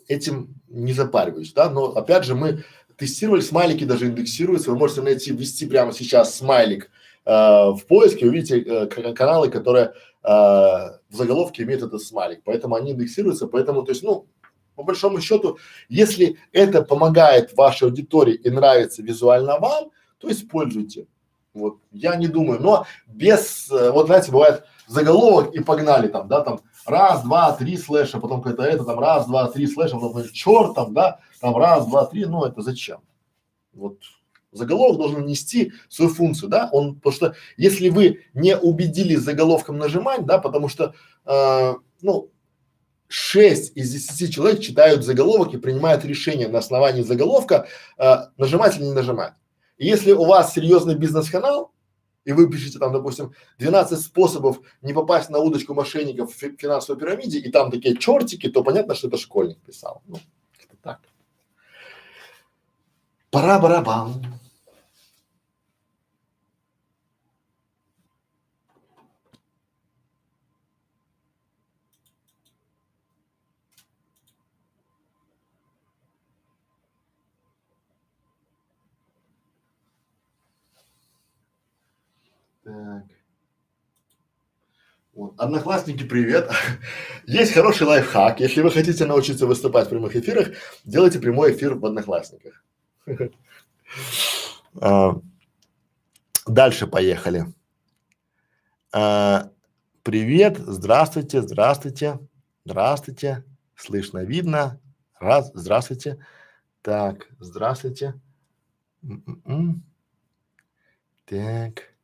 этим не запариваюсь, да, но опять же мы тестировали, смайлики даже индексируются, вы можете найти, ввести прямо сейчас смайлик э, в поиске, увидите э, каналы, которые э, в заголовке имеют этот смайлик, поэтому они индексируются, поэтому, то есть, ну, по большому счету, если это помогает вашей аудитории и нравится визуально вам, то используйте. Вот, я не думаю, но без, э, вот знаете, бывает заголовок и погнали там, да, там раз, два, три слэша, потом какое-то это, там раз, два, три слэша, потом черт там, да, там раз, два, три, ну это зачем? Вот заголовок должен нести свою функцию, да, он, потому что если вы не убедили заголовком нажимать, да, потому что, э, ну, 6 из 10 человек читают заголовок и принимают решение на основании заголовка, э, нажимать или не нажимать. Если у вас серьезный бизнес-канал, и вы пишете там, допустим, 12 способов не попасть на удочку мошенников в финансовой пирамиде, и там такие чертики, то понятно, что это школьник писал. Ну, это так. Пора барабан. Так. Вот. Одноклассники, привет. Есть хороший лайфхак. Если вы хотите научиться выступать в прямых эфирах, делайте прямой эфир в Одноклассниках. А, дальше поехали. А, привет, здравствуйте, здравствуйте, здравствуйте. Слышно, видно. Раз, здравствуйте. Так, здравствуйте. М-м-м. Так.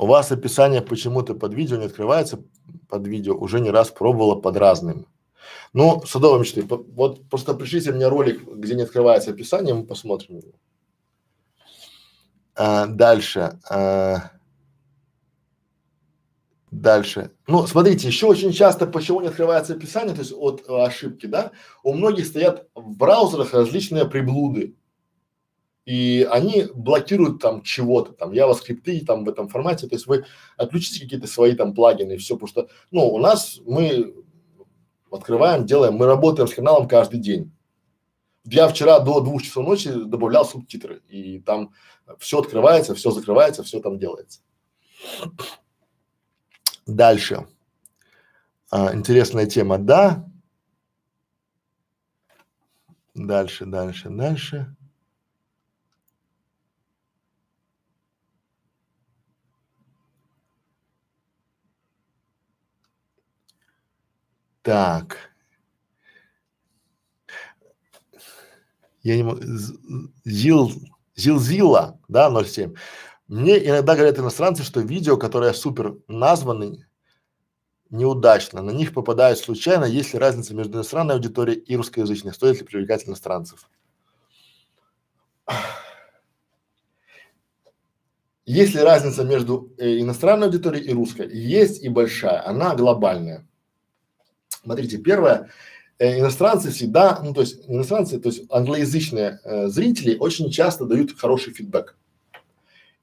У вас описание почему-то под видео не открывается, под видео, уже не раз пробовала под разным. Ну, садовые мечты, вот просто пришлите мне ролик, где не открывается описание, мы посмотрим его. А, дальше. А, дальше. Ну, смотрите, еще очень часто, почему не открывается описание, то есть от а, ошибки, да, у многих стоят в браузерах различные приблуды и они блокируют там чего-то, там JavaScript там в этом формате, то есть вы отключите какие-то свои там плагины и все, потому что, ну, у нас мы открываем, делаем, мы работаем с каналом каждый день. Я вчера до двух часов ночи добавлял субтитры, и там все открывается, все закрывается, все там делается. Дальше. А, интересная тема, да. Дальше, дальше, дальше. Так. Я не могу. Зил, Зилзила, да, 07. Мне иногда говорят иностранцы, что видео, которые супер названы, неудачно. На них попадают случайно. Есть ли разница между иностранной аудиторией и русскоязычной? Стоит ли привлекать иностранцев? Есть ли разница между э, иностранной аудиторией и русской? Есть и большая. Она глобальная. Смотрите, первое, э, иностранцы всегда, ну то есть иностранцы, то есть англоязычные э, зрители очень часто дают хороший фидбэк.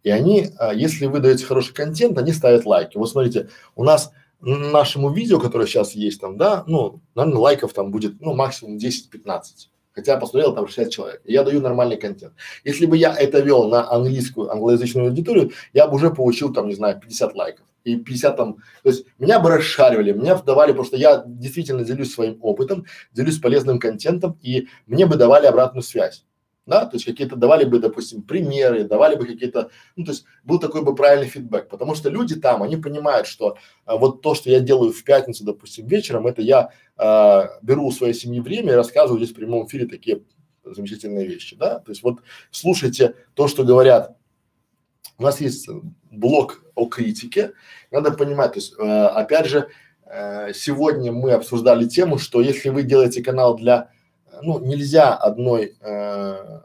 И они, э, если вы даете хороший контент, они ставят лайки. Вот смотрите, у нас нашему видео, которое сейчас есть там, да, ну, наверное, лайков там будет, ну, максимум 10-15. Хотя посмотрел, там 60 человек. Я даю нормальный контент. Если бы я это вел на английскую, англоязычную аудиторию, я бы уже получил там, не знаю, 50 лайков и 50 там, то есть меня бы расшаривали, меня давали, потому что я действительно делюсь своим опытом, делюсь полезным контентом, и мне бы давали обратную связь. Да, то есть какие-то давали бы, допустим, примеры, давали бы какие-то, ну, то есть был такой бы правильный фидбэк, потому что люди там, они понимают, что а, вот то, что я делаю в пятницу, допустим, вечером, это я а, беру у своей семьи время и рассказываю здесь в прямом эфире такие замечательные вещи, да, то есть вот слушайте то, что говорят. У нас есть блок о критике. Надо понимать, то есть, э, опять же, э, сегодня мы обсуждали тему, что если вы делаете канал для, ну, нельзя одной э,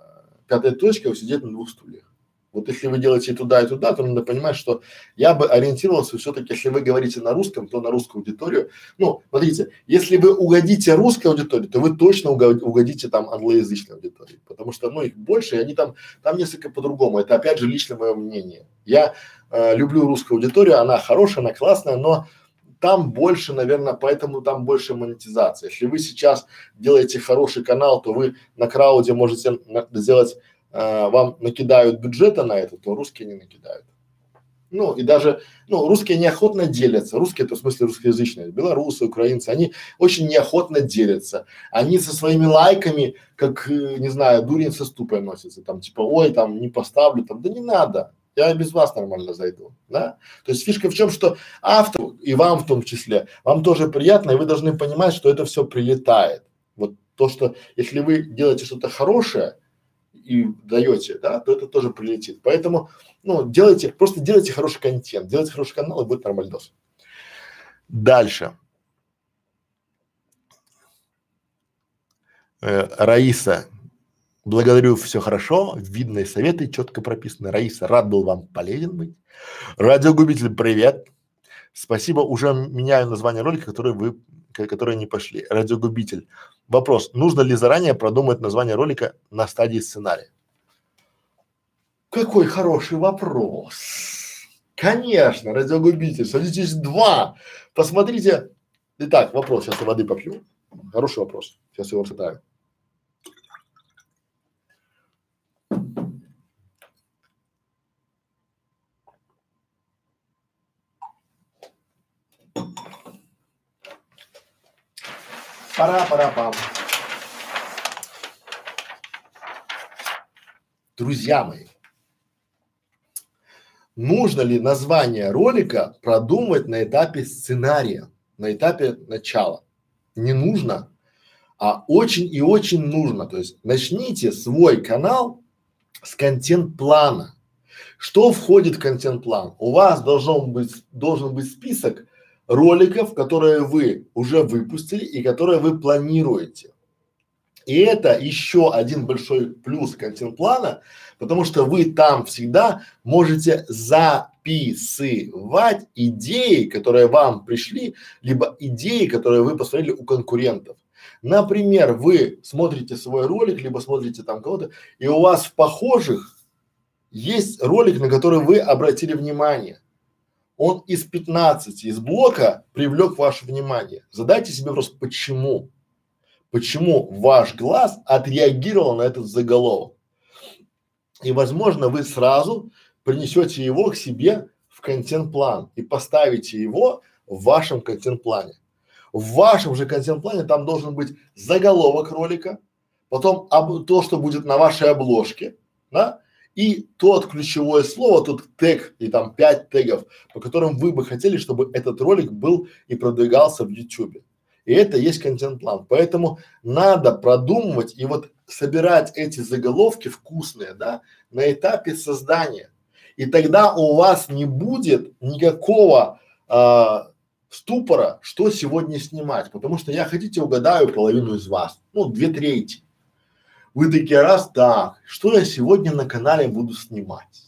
пятой точкой сидеть на двух стульях. Вот если вы делаете и туда, и туда, то надо понимать, что я бы ориентировался все-таки, если вы говорите на русском, то на русскую аудиторию. Ну, смотрите, если вы угодите русской аудитории, то вы точно угодите там англоязычной аудитории, потому что, ну, их больше, и они там, там несколько по-другому. Это опять же лично мое мнение. Я э, люблю русскую аудиторию, она хорошая, она классная, но там больше, наверное, поэтому там больше монетизация. Если вы сейчас делаете хороший канал, то вы на крауде можете на, сделать э, вам накидают бюджета на это, то русские не накидают. Ну и даже, ну русские неохотно делятся, русские это в смысле русскоязычные, белорусы, украинцы, они очень неохотно делятся. Они со своими лайками, как, э, не знаю, дурень со ступой носятся, там типа, ой, там не поставлю, там, да не надо, я без вас нормально зайду, да? То есть фишка в чем, что автору и вам в том числе, вам тоже приятно, и вы должны понимать, что это все прилетает. Вот то, что если вы делаете что-то хорошее, и даете, да, то это тоже прилетит. Поэтому, ну, делайте, просто делайте хороший контент, делайте хороший канал, и будет нормальдос. Дальше. Э, Раиса, благодарю, все хорошо, видные советы, четко прописаны. Раиса, рад был вам полезен быть. Радиогубитель, привет. Спасибо, уже меняю название ролика, который вы, которые не пошли. Радиогубитель. Вопрос, нужно ли заранее продумать название ролика на стадии сценария? Какой хороший вопрос. Конечно, радиогубитель, садитесь два. Посмотрите. Итак, вопрос, сейчас я воды попью. Хороший вопрос. Сейчас его читаю. Пора-пора-пам. Друзья мои, нужно ли название ролика продумывать на этапе сценария, на этапе начала? Не нужно, а очень и очень нужно. То есть начните свой канал с контент-плана. Что входит в контент-план? У вас должен быть, должен быть список роликов, которые вы уже выпустили и которые вы планируете. И это еще один большой плюс контент-плана, потому что вы там всегда можете записывать идеи, которые вам пришли, либо идеи, которые вы посмотрели у конкурентов. Например, вы смотрите свой ролик, либо смотрите там кого-то, и у вас в похожих есть ролик, на который вы обратили внимание он из 15 из блока привлек ваше внимание. Задайте себе вопрос, почему? Почему ваш глаз отреагировал на этот заголовок? И, возможно, вы сразу принесете его к себе в контент-план и поставите его в вашем контент-плане. В вашем же контент-плане там должен быть заголовок ролика, потом об, то, что будет на вашей обложке, да, и тот ключевое слово, тот тег и там пять тегов, по которым вы бы хотели, чтобы этот ролик был и продвигался в YouTube. И это есть контент-план. Поэтому надо продумывать и вот собирать эти заголовки вкусные, да, на этапе создания. И тогда у вас не будет никакого а, ступора, что сегодня снимать, потому что я хотите угадаю половину из вас, ну две трети. Вы такие раз, так, что я сегодня на канале буду снимать?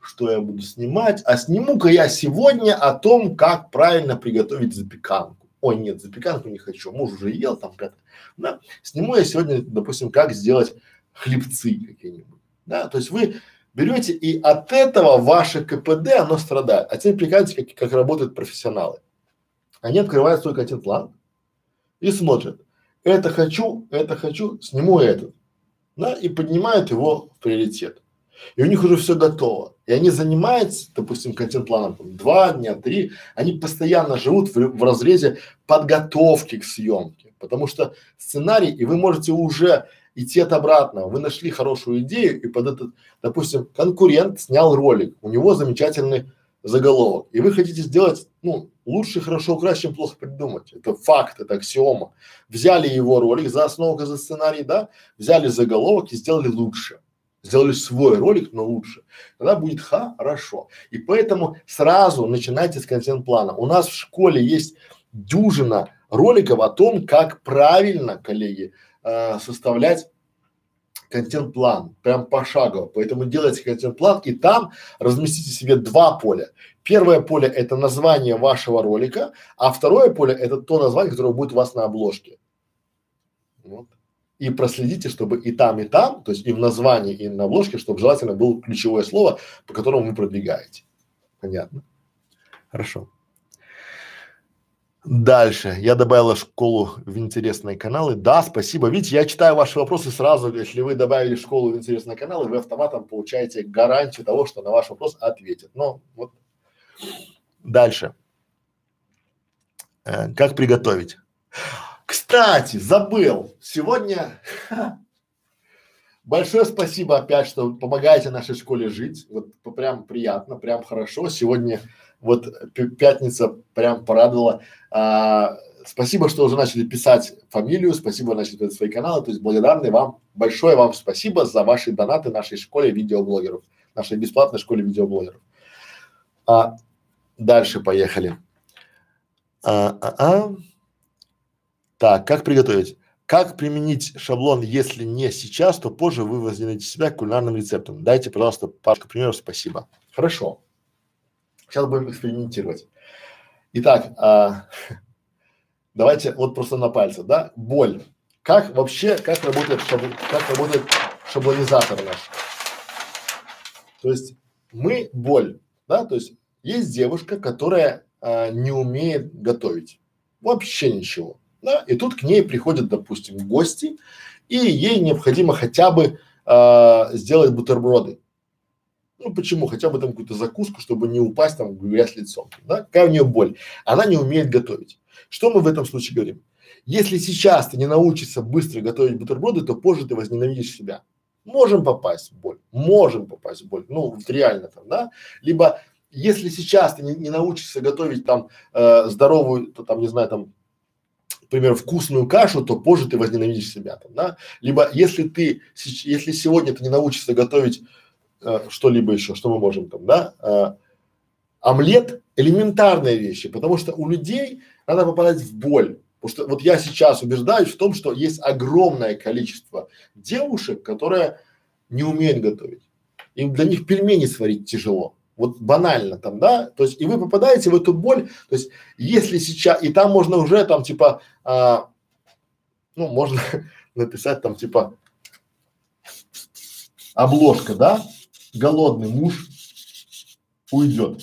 Что я буду снимать? А сниму-ка я сегодня о том, как правильно приготовить запеканку. Ой, нет, запеканку не хочу, муж уже ел там пятое. Да? Сниму я сегодня, допустим, как сделать хлебцы какие-нибудь. Да, то есть вы берете и от этого ваше КПД, оно страдает. А теперь прикажите, как, как работают профессионалы. Они открывают свой контент-план и смотрят, это хочу, это хочу, сниму этот, да, и поднимают его в приоритет. И у них уже все готово. И они занимаются, допустим, контент-планом там, два дня, три, они постоянно живут в, в разрезе подготовки к съемке, потому что сценарий, и вы можете уже идти от обратного. Вы нашли хорошую идею, и под этот, допустим, конкурент снял ролик, у него замечательный заголовок, и вы хотите сделать, ну, лучше хорошо украсть, чем плохо придумать. Это факт, это аксиома. Взяли его ролик за основу, за сценарий, да, взяли заголовок и сделали лучше. Сделали свой ролик, но лучше. Тогда будет хорошо. И поэтому сразу начинайте с контент-плана. У нас в школе есть дюжина роликов о том, как правильно, коллеги, э, составлять контент-план, прям пошагово. Поэтому делайте контент-план и там разместите себе два поля. Первое поле это название вашего ролика, а второе поле это то название, которое будет у вас на обложке. Вот. И проследите, чтобы и там, и там, то есть и в названии, и на обложке, чтобы желательно было ключевое слово, по которому вы продвигаете. Понятно? Хорошо. Дальше. Я добавила школу в интересные каналы. Да, спасибо. Видите, я читаю ваши вопросы сразу. Если вы добавили школу в интересные каналы, вы автоматом получаете гарантию того, что на ваш вопрос ответят. Но вот дальше. Э, как приготовить? Кстати, забыл. Сегодня большое спасибо опять, что помогаете нашей школе жить. Вот прям приятно, прям хорошо. Сегодня вот пятница прям порадовала. А, спасибо, что уже начали писать фамилию, спасибо, начали писать свои каналы, то есть благодарны вам, большое вам спасибо за ваши донаты нашей школе видеоблогеров, нашей бесплатной школе видеоблогеров. А, дальше поехали. А, а, а. Так, как приготовить? Как применить шаблон, если не сейчас, то позже вы возьмете себя кулинарным рецептом. Дайте, пожалуйста, парочку примеров, спасибо. Хорошо. Сейчас будем экспериментировать. Итак, а, давайте вот просто на пальцах, да? Боль. Как вообще, как работает, как работает шаблонизатор наш? То есть мы боль, да? То есть есть девушка, которая а, не умеет готовить. Вообще ничего. Да? И тут к ней приходят, допустим, гости, и ей необходимо хотя бы а, сделать бутерброды. Ну почему? Хотя бы там какую-то закуску, чтобы не упасть там грязь лицом. Да? Какая у нее боль? Она не умеет готовить. Что мы в этом случае говорим? Если сейчас ты не научишься быстро готовить бутерброды, то позже ты возненавидишь себя. Можем попасть в боль, можем попасть в боль, ну вот реально там, да. Либо если сейчас ты не, не научишься готовить там э, здоровую, то там не знаю там, например, вкусную кашу, то позже ты возненавидишь себя там, да. Либо если ты, если сегодня ты не научишься готовить что-либо еще, что мы можем там, да, э, омлет элементарные вещи, потому что у людей надо попадать в боль. Потому что вот я сейчас убеждаюсь в том, что есть огромное количество девушек, которые не умеют готовить. Им для них пельмени сварить тяжело. Вот банально там, да, то есть и вы попадаете в эту боль, то есть если сейчас, и там можно уже там типа, а, ну можно написать там типа обложка, да, голодный муж уйдет.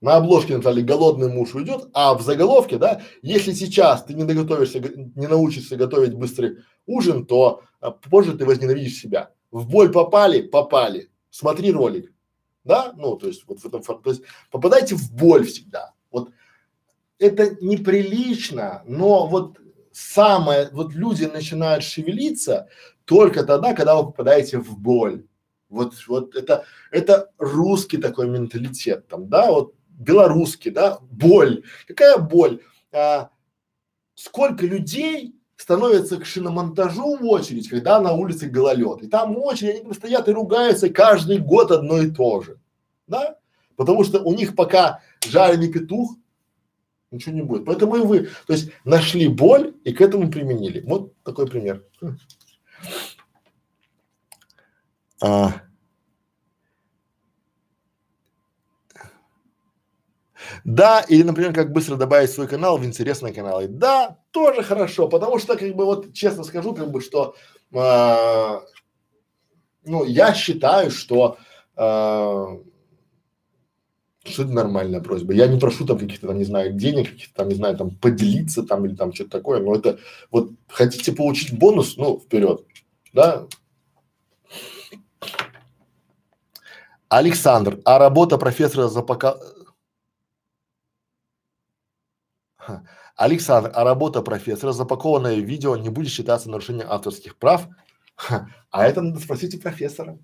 На обложке написали «голодный муж уйдет», а в заголовке, да, если сейчас ты не доготовишься, не научишься готовить быстрый ужин, то а, позже ты возненавидишь себя. В боль попали, попали. Смотри ролик, да, ну то есть вот в этом, то есть попадайте в боль всегда. Вот это неприлично, но вот самое, вот люди начинают шевелиться только тогда, когда вы попадаете в боль. Вот, вот это, это русский такой менталитет там, да, вот белорусский, да, боль. Какая боль? А, сколько людей становятся к шиномонтажу в очередь, когда на улице гололед. И там очередь, они там стоят и ругаются каждый год одно и то же. Да? Потому что у них пока жареный петух, ничего не будет. Поэтому и вы, то есть нашли боль и к этому применили. Вот такой пример. А. Да, или, например, как быстро добавить свой канал в интересные каналы. Да, тоже хорошо, потому что, как бы, вот честно скажу, как бы, что, э, ну, я считаю, что, э, что это нормальная просьба. Я не прошу там каких-то там, не знаю, денег, каких-то там, не знаю, там поделиться там или там что-то такое, но это вот хотите получить бонус, ну, вперед, да. Александр, а работа профессора за пока Александр, а работа профессора, запакованное видео, не будет считаться нарушением авторских прав? А это надо спросить у профессора.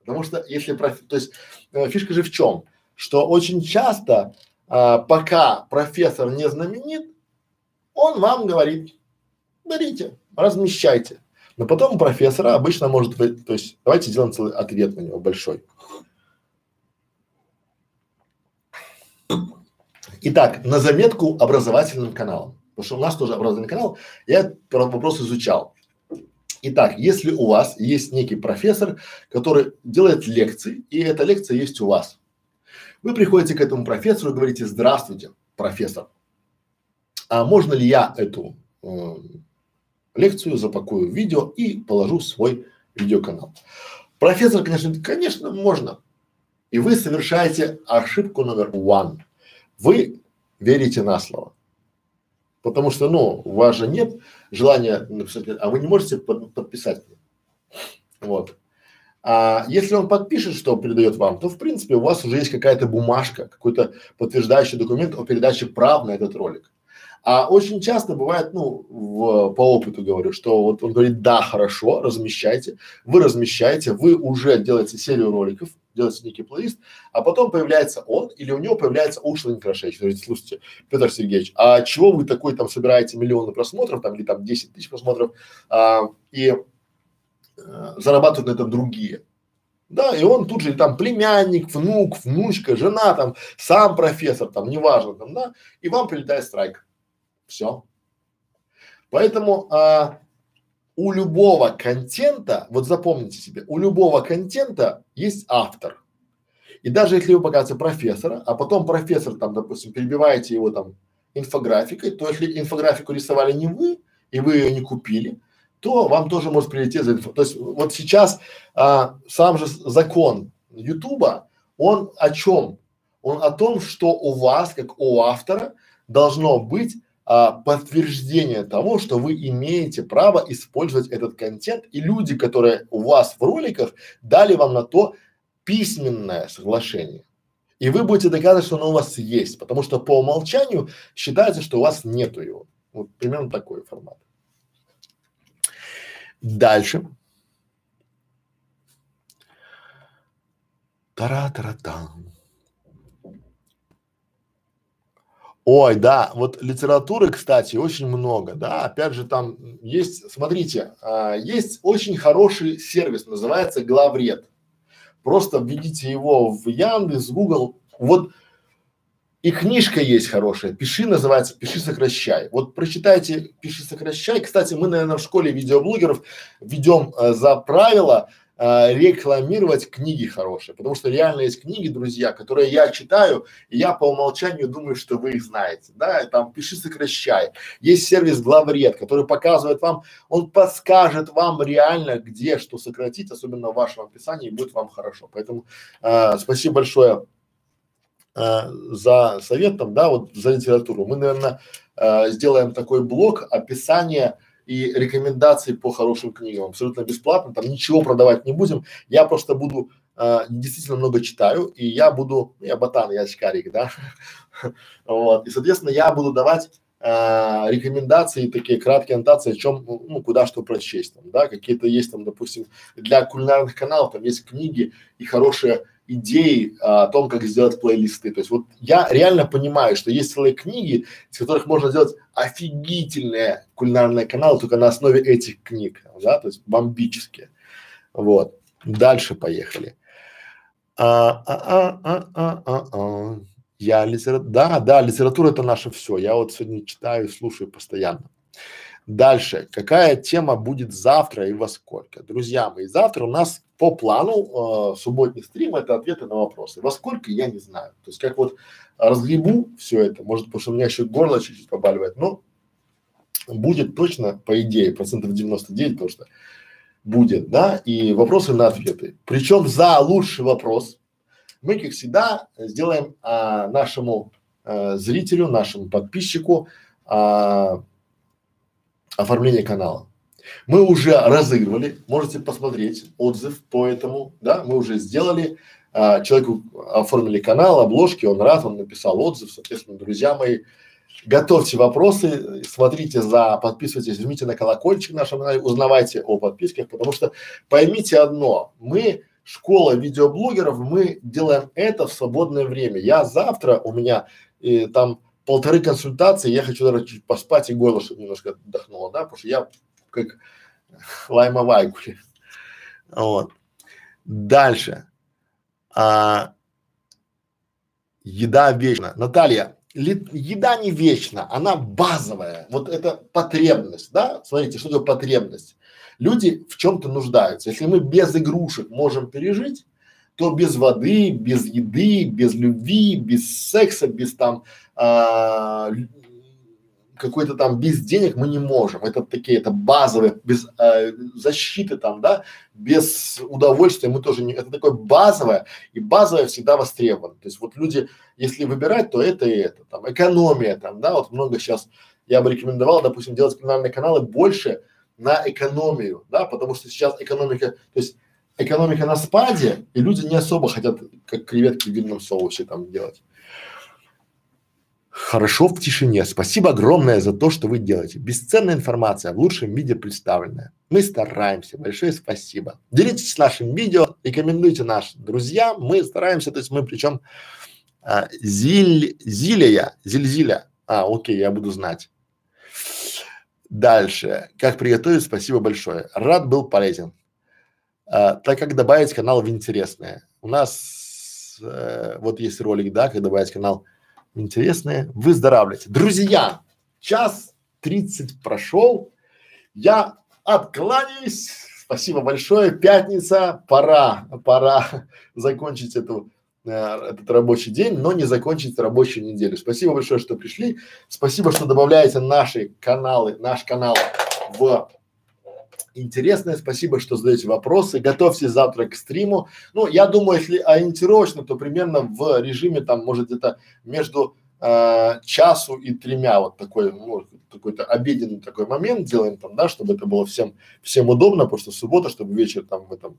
Потому что если проф... то есть э, фишка же в чем? Что очень часто, э, пока профессор не знаменит, он вам говорит, берите, размещайте. Но потом профессора обычно может быть, то есть давайте сделаем целый ответ на него большой. Итак, на заметку образовательным каналам. потому что у нас тоже образовательный канал, я этот вопрос изучал. Итак, если у вас есть некий профессор, который делает лекции, и эта лекция есть у вас, вы приходите к этому профессору и говорите, здравствуйте, профессор, а можно ли я эту э, лекцию запакую в видео и положу в свой видеоканал? Профессор, конечно, конечно, можно. И вы совершаете ошибку номер one. Вы верите на слово. Потому что, ну, у вас же нет желания написать, а вы не можете под, подписать. Вот. А если он подпишет, что передает вам, то в принципе у вас уже есть какая-то бумажка, какой-то подтверждающий документ о передаче прав на этот ролик. А очень часто бывает, ну, в, по опыту говорю, что вот он говорит, да, хорошо, размещайте, вы размещаете, вы уже делаете серию роликов, делаете некий плейлист, а потом появляется он или у него появляется ушлый Крашевич. Говорите, слушайте, Петр Сергеевич, а чего вы такой там собираете миллионы просмотров, там или там 10 тысяч просмотров, а, и зарабатывают на этом другие? Да, и он тут же там племянник, внук, внучка, жена там, сам профессор там, неважно там, да, и вам прилетает страйк. Все. Поэтому а, у любого контента, вот запомните себе, у любого контента есть автор. И даже если вы показываете профессора, а потом профессор там, допустим, перебиваете его там инфографикой, то если инфографику рисовали не вы, и вы ее не купили, то вам тоже может прилететь за инфо. То есть вот сейчас а, сам же закон Ютуба, он о чем? Он о том, что у вас, как у автора, должно быть а, подтверждение того, что вы имеете право использовать этот контент, и люди, которые у вас в роликах, дали вам на то письменное соглашение. И вы будете доказывать, что оно у вас есть, потому что по умолчанию считается, что у вас нету его. Вот примерно такой формат. Дальше. Тара-тара-там. Ой, да, вот литературы, кстати, очень много, да, опять же там есть, смотрите, а, есть очень хороший сервис, называется Главред. Просто введите его в Яндекс, Google, вот и книжка есть хорошая, «Пиши» называется, «Пиши, сокращай». Вот прочитайте «Пиши, сокращай». Кстати, мы, наверное, в школе видеоблогеров ведем э, за правило э, рекламировать книги хорошие, потому что реально есть книги, друзья, которые я читаю, и я по умолчанию думаю, что вы их знаете, да, и там пиши, сокращай. Есть сервис Главред, который показывает вам, он подскажет вам реально, где что сократить, особенно в вашем описании, и будет вам хорошо. Поэтому э, спасибо большое э, за совет там, да, вот за литературу. Мы, наверное, э, сделаем такой блок описания и рекомендации по хорошим книгам. Абсолютно бесплатно, там ничего продавать не будем, я просто буду э, действительно много читаю, и я буду, я ботан, я очкарик, да, вот, и соответственно я буду давать э, рекомендации, такие краткие аннотации, о чем, ну, куда что прочесть, там, да, какие-то есть там, допустим, для кулинарных каналов, там есть книги и хорошие идей а, о том, как сделать плейлисты. То есть вот я реально понимаю, что есть целые книги, из которых можно сделать офигительные кулинарные каналы только на основе этих книг, да, то есть бомбические. Вот. Дальше поехали. А, а, а, а, а, а, а. Я литература, да, да, литература это наше все. Я вот сегодня читаю, слушаю постоянно. Дальше, какая тема будет завтра и во сколько? Друзья мои, завтра у нас по плану э, субботний стрим это ответы на вопросы. Во сколько я не знаю. То есть как вот разгребу все это, может, потому что у меня еще горло чуть-чуть побаливает, но будет точно, по идее, процентов 99, потому что будет, да, и вопросы на ответы. Причем за лучший вопрос мы, как всегда, сделаем а, нашему а, зрителю, нашему подписчику а, оформление канала. Мы уже разыгрывали, можете посмотреть отзыв по этому, да, мы уже сделали, а, человеку оформили канал, обложки, он рад, он написал отзыв, соответственно, друзья мои, готовьте вопросы, смотрите за, подписывайтесь, жмите на колокольчик наш, узнавайте о подписках, потому что поймите одно, мы школа видеоблогеров, мы делаем это в свободное время. Я завтра, у меня э, там полторы консультации, я хочу даже чуть поспать и горло, чтобы немножко отдохнуло, да, потому что я как лайма вайкули. Вот. Дальше. А, еда вечна. Наталья, еда не вечна, она базовая. Вот это потребность, да? Смотрите, что такое потребность. Люди в чем-то нуждаются. Если мы без игрушек можем пережить, то без воды, без еды, без любви, без секса, без там а, какой-то там без денег мы не можем. Это такие, это базовые, без э, защиты там, да, без удовольствия мы тоже не, это такое базовое, и базовое всегда востребовано. То есть вот люди, если выбирать, то это и это, там, экономия там, да, вот много сейчас, я бы рекомендовал, допустим, делать криминальные каналы больше на экономию, да, потому что сейчас экономика, то есть экономика на спаде, и люди не особо хотят, как креветки в винном соусе там делать. Хорошо в тишине. Спасибо огромное за то, что вы делаете. Бесценная информация в лучшем виде представленная. Мы стараемся. Большое спасибо. Делитесь нашим видео, рекомендуйте нашим друзьям. Мы стараемся, то есть мы причем а, зиль, зилия, зильзиля. А, окей, я буду знать. Дальше. Как приготовить? Спасибо большое. Рад был полезен. А, так как добавить канал в интересное. У нас э, вот есть ролик, да, как добавить канал интересное, выздоравливайте. Друзья, час тридцать прошел, я откланяюсь, спасибо большое, пятница, пора, пора закончить эту э, этот рабочий день, но не закончить рабочую неделю. Спасибо большое, что пришли. Спасибо, что добавляете наши каналы, наш канал в интересное. Спасибо, что задаете вопросы. Готовьтесь завтра к стриму. Ну, я думаю, если ориентировочно, то примерно в режиме там, может, где-то между э, часу и тремя вот такой, ну, какой-то обеденный такой момент делаем там, да, чтобы это было всем, всем удобно, потому что суббота, чтобы вечер там в этом.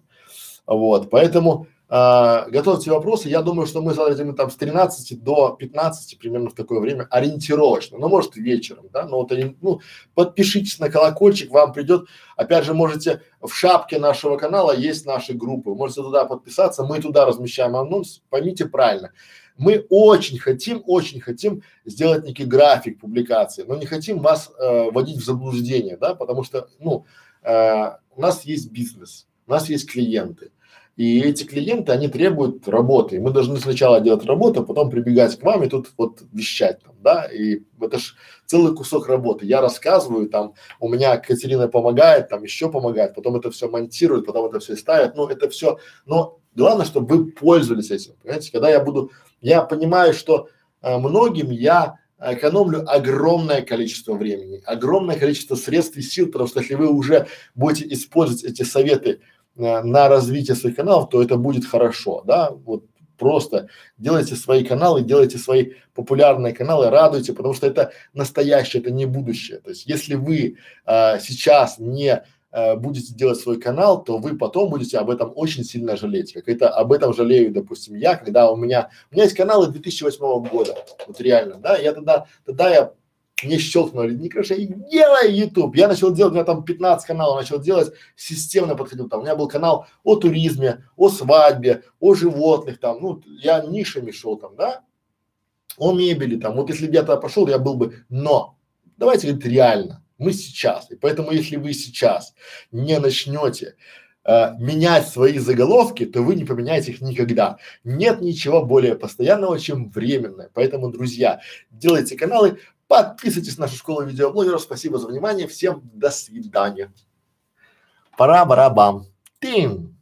Вот, поэтому а, готовьте вопросы. Я думаю, что мы зададим там с 13 до 15 примерно в такое время ориентировочно. Ну, может, вечером, да, но вот, ну, подпишитесь на колокольчик, вам придет. Опять же, можете в шапке нашего канала есть наши группы. Можете туда подписаться, мы туда размещаем анонс. Поймите правильно. Мы очень хотим, очень хотим сделать некий график публикации, но не хотим вас э, вводить в заблуждение, да, потому что, ну, э, у нас есть бизнес, у нас есть клиенты и эти клиенты, они требуют работы. Мы должны сначала делать работу, а потом прибегать к вам и тут вот вещать там, да. И это ж целый кусок работы. Я рассказываю, там, у меня Катерина помогает, там еще помогает, потом это все монтирует, потом это все ставит. Ну, это все, но главное, чтобы вы пользовались этим. Понимаете, когда я буду, я понимаю, что э, многим я экономлю огромное количество времени, огромное количество средств и сил, потому что если вы уже будете использовать эти советы на развитие своих каналов, то это будет хорошо, да, вот просто делайте свои каналы, делайте свои популярные каналы, радуйте, потому что это настоящее, это не будущее. То есть, если вы а, сейчас не а, будете делать свой канал, то вы потом будете об этом очень сильно жалеть. Как это об этом жалею, допустим, я, когда у меня, у меня есть каналы 2008 года, вот реально, да, я тогда, тогда я мне щелкнули, не крыша, делай YouTube. Я начал делать, у меня там 15 каналов начал делать, системно подходил там. У меня был канал о туризме, о свадьбе, о животных там, ну, я нишами шел там, да, о мебели там. Вот если бы я туда пошел, я был бы, но давайте говорить реально, мы сейчас. И поэтому, если вы сейчас не начнете э, менять свои заголовки, то вы не поменяете их никогда. Нет ничего более постоянного, чем временное. Поэтому, друзья, делайте каналы, Подписывайтесь на нашу школу видеоблогеров. Спасибо за внимание. Всем до свидания. Пора барабам. Тим.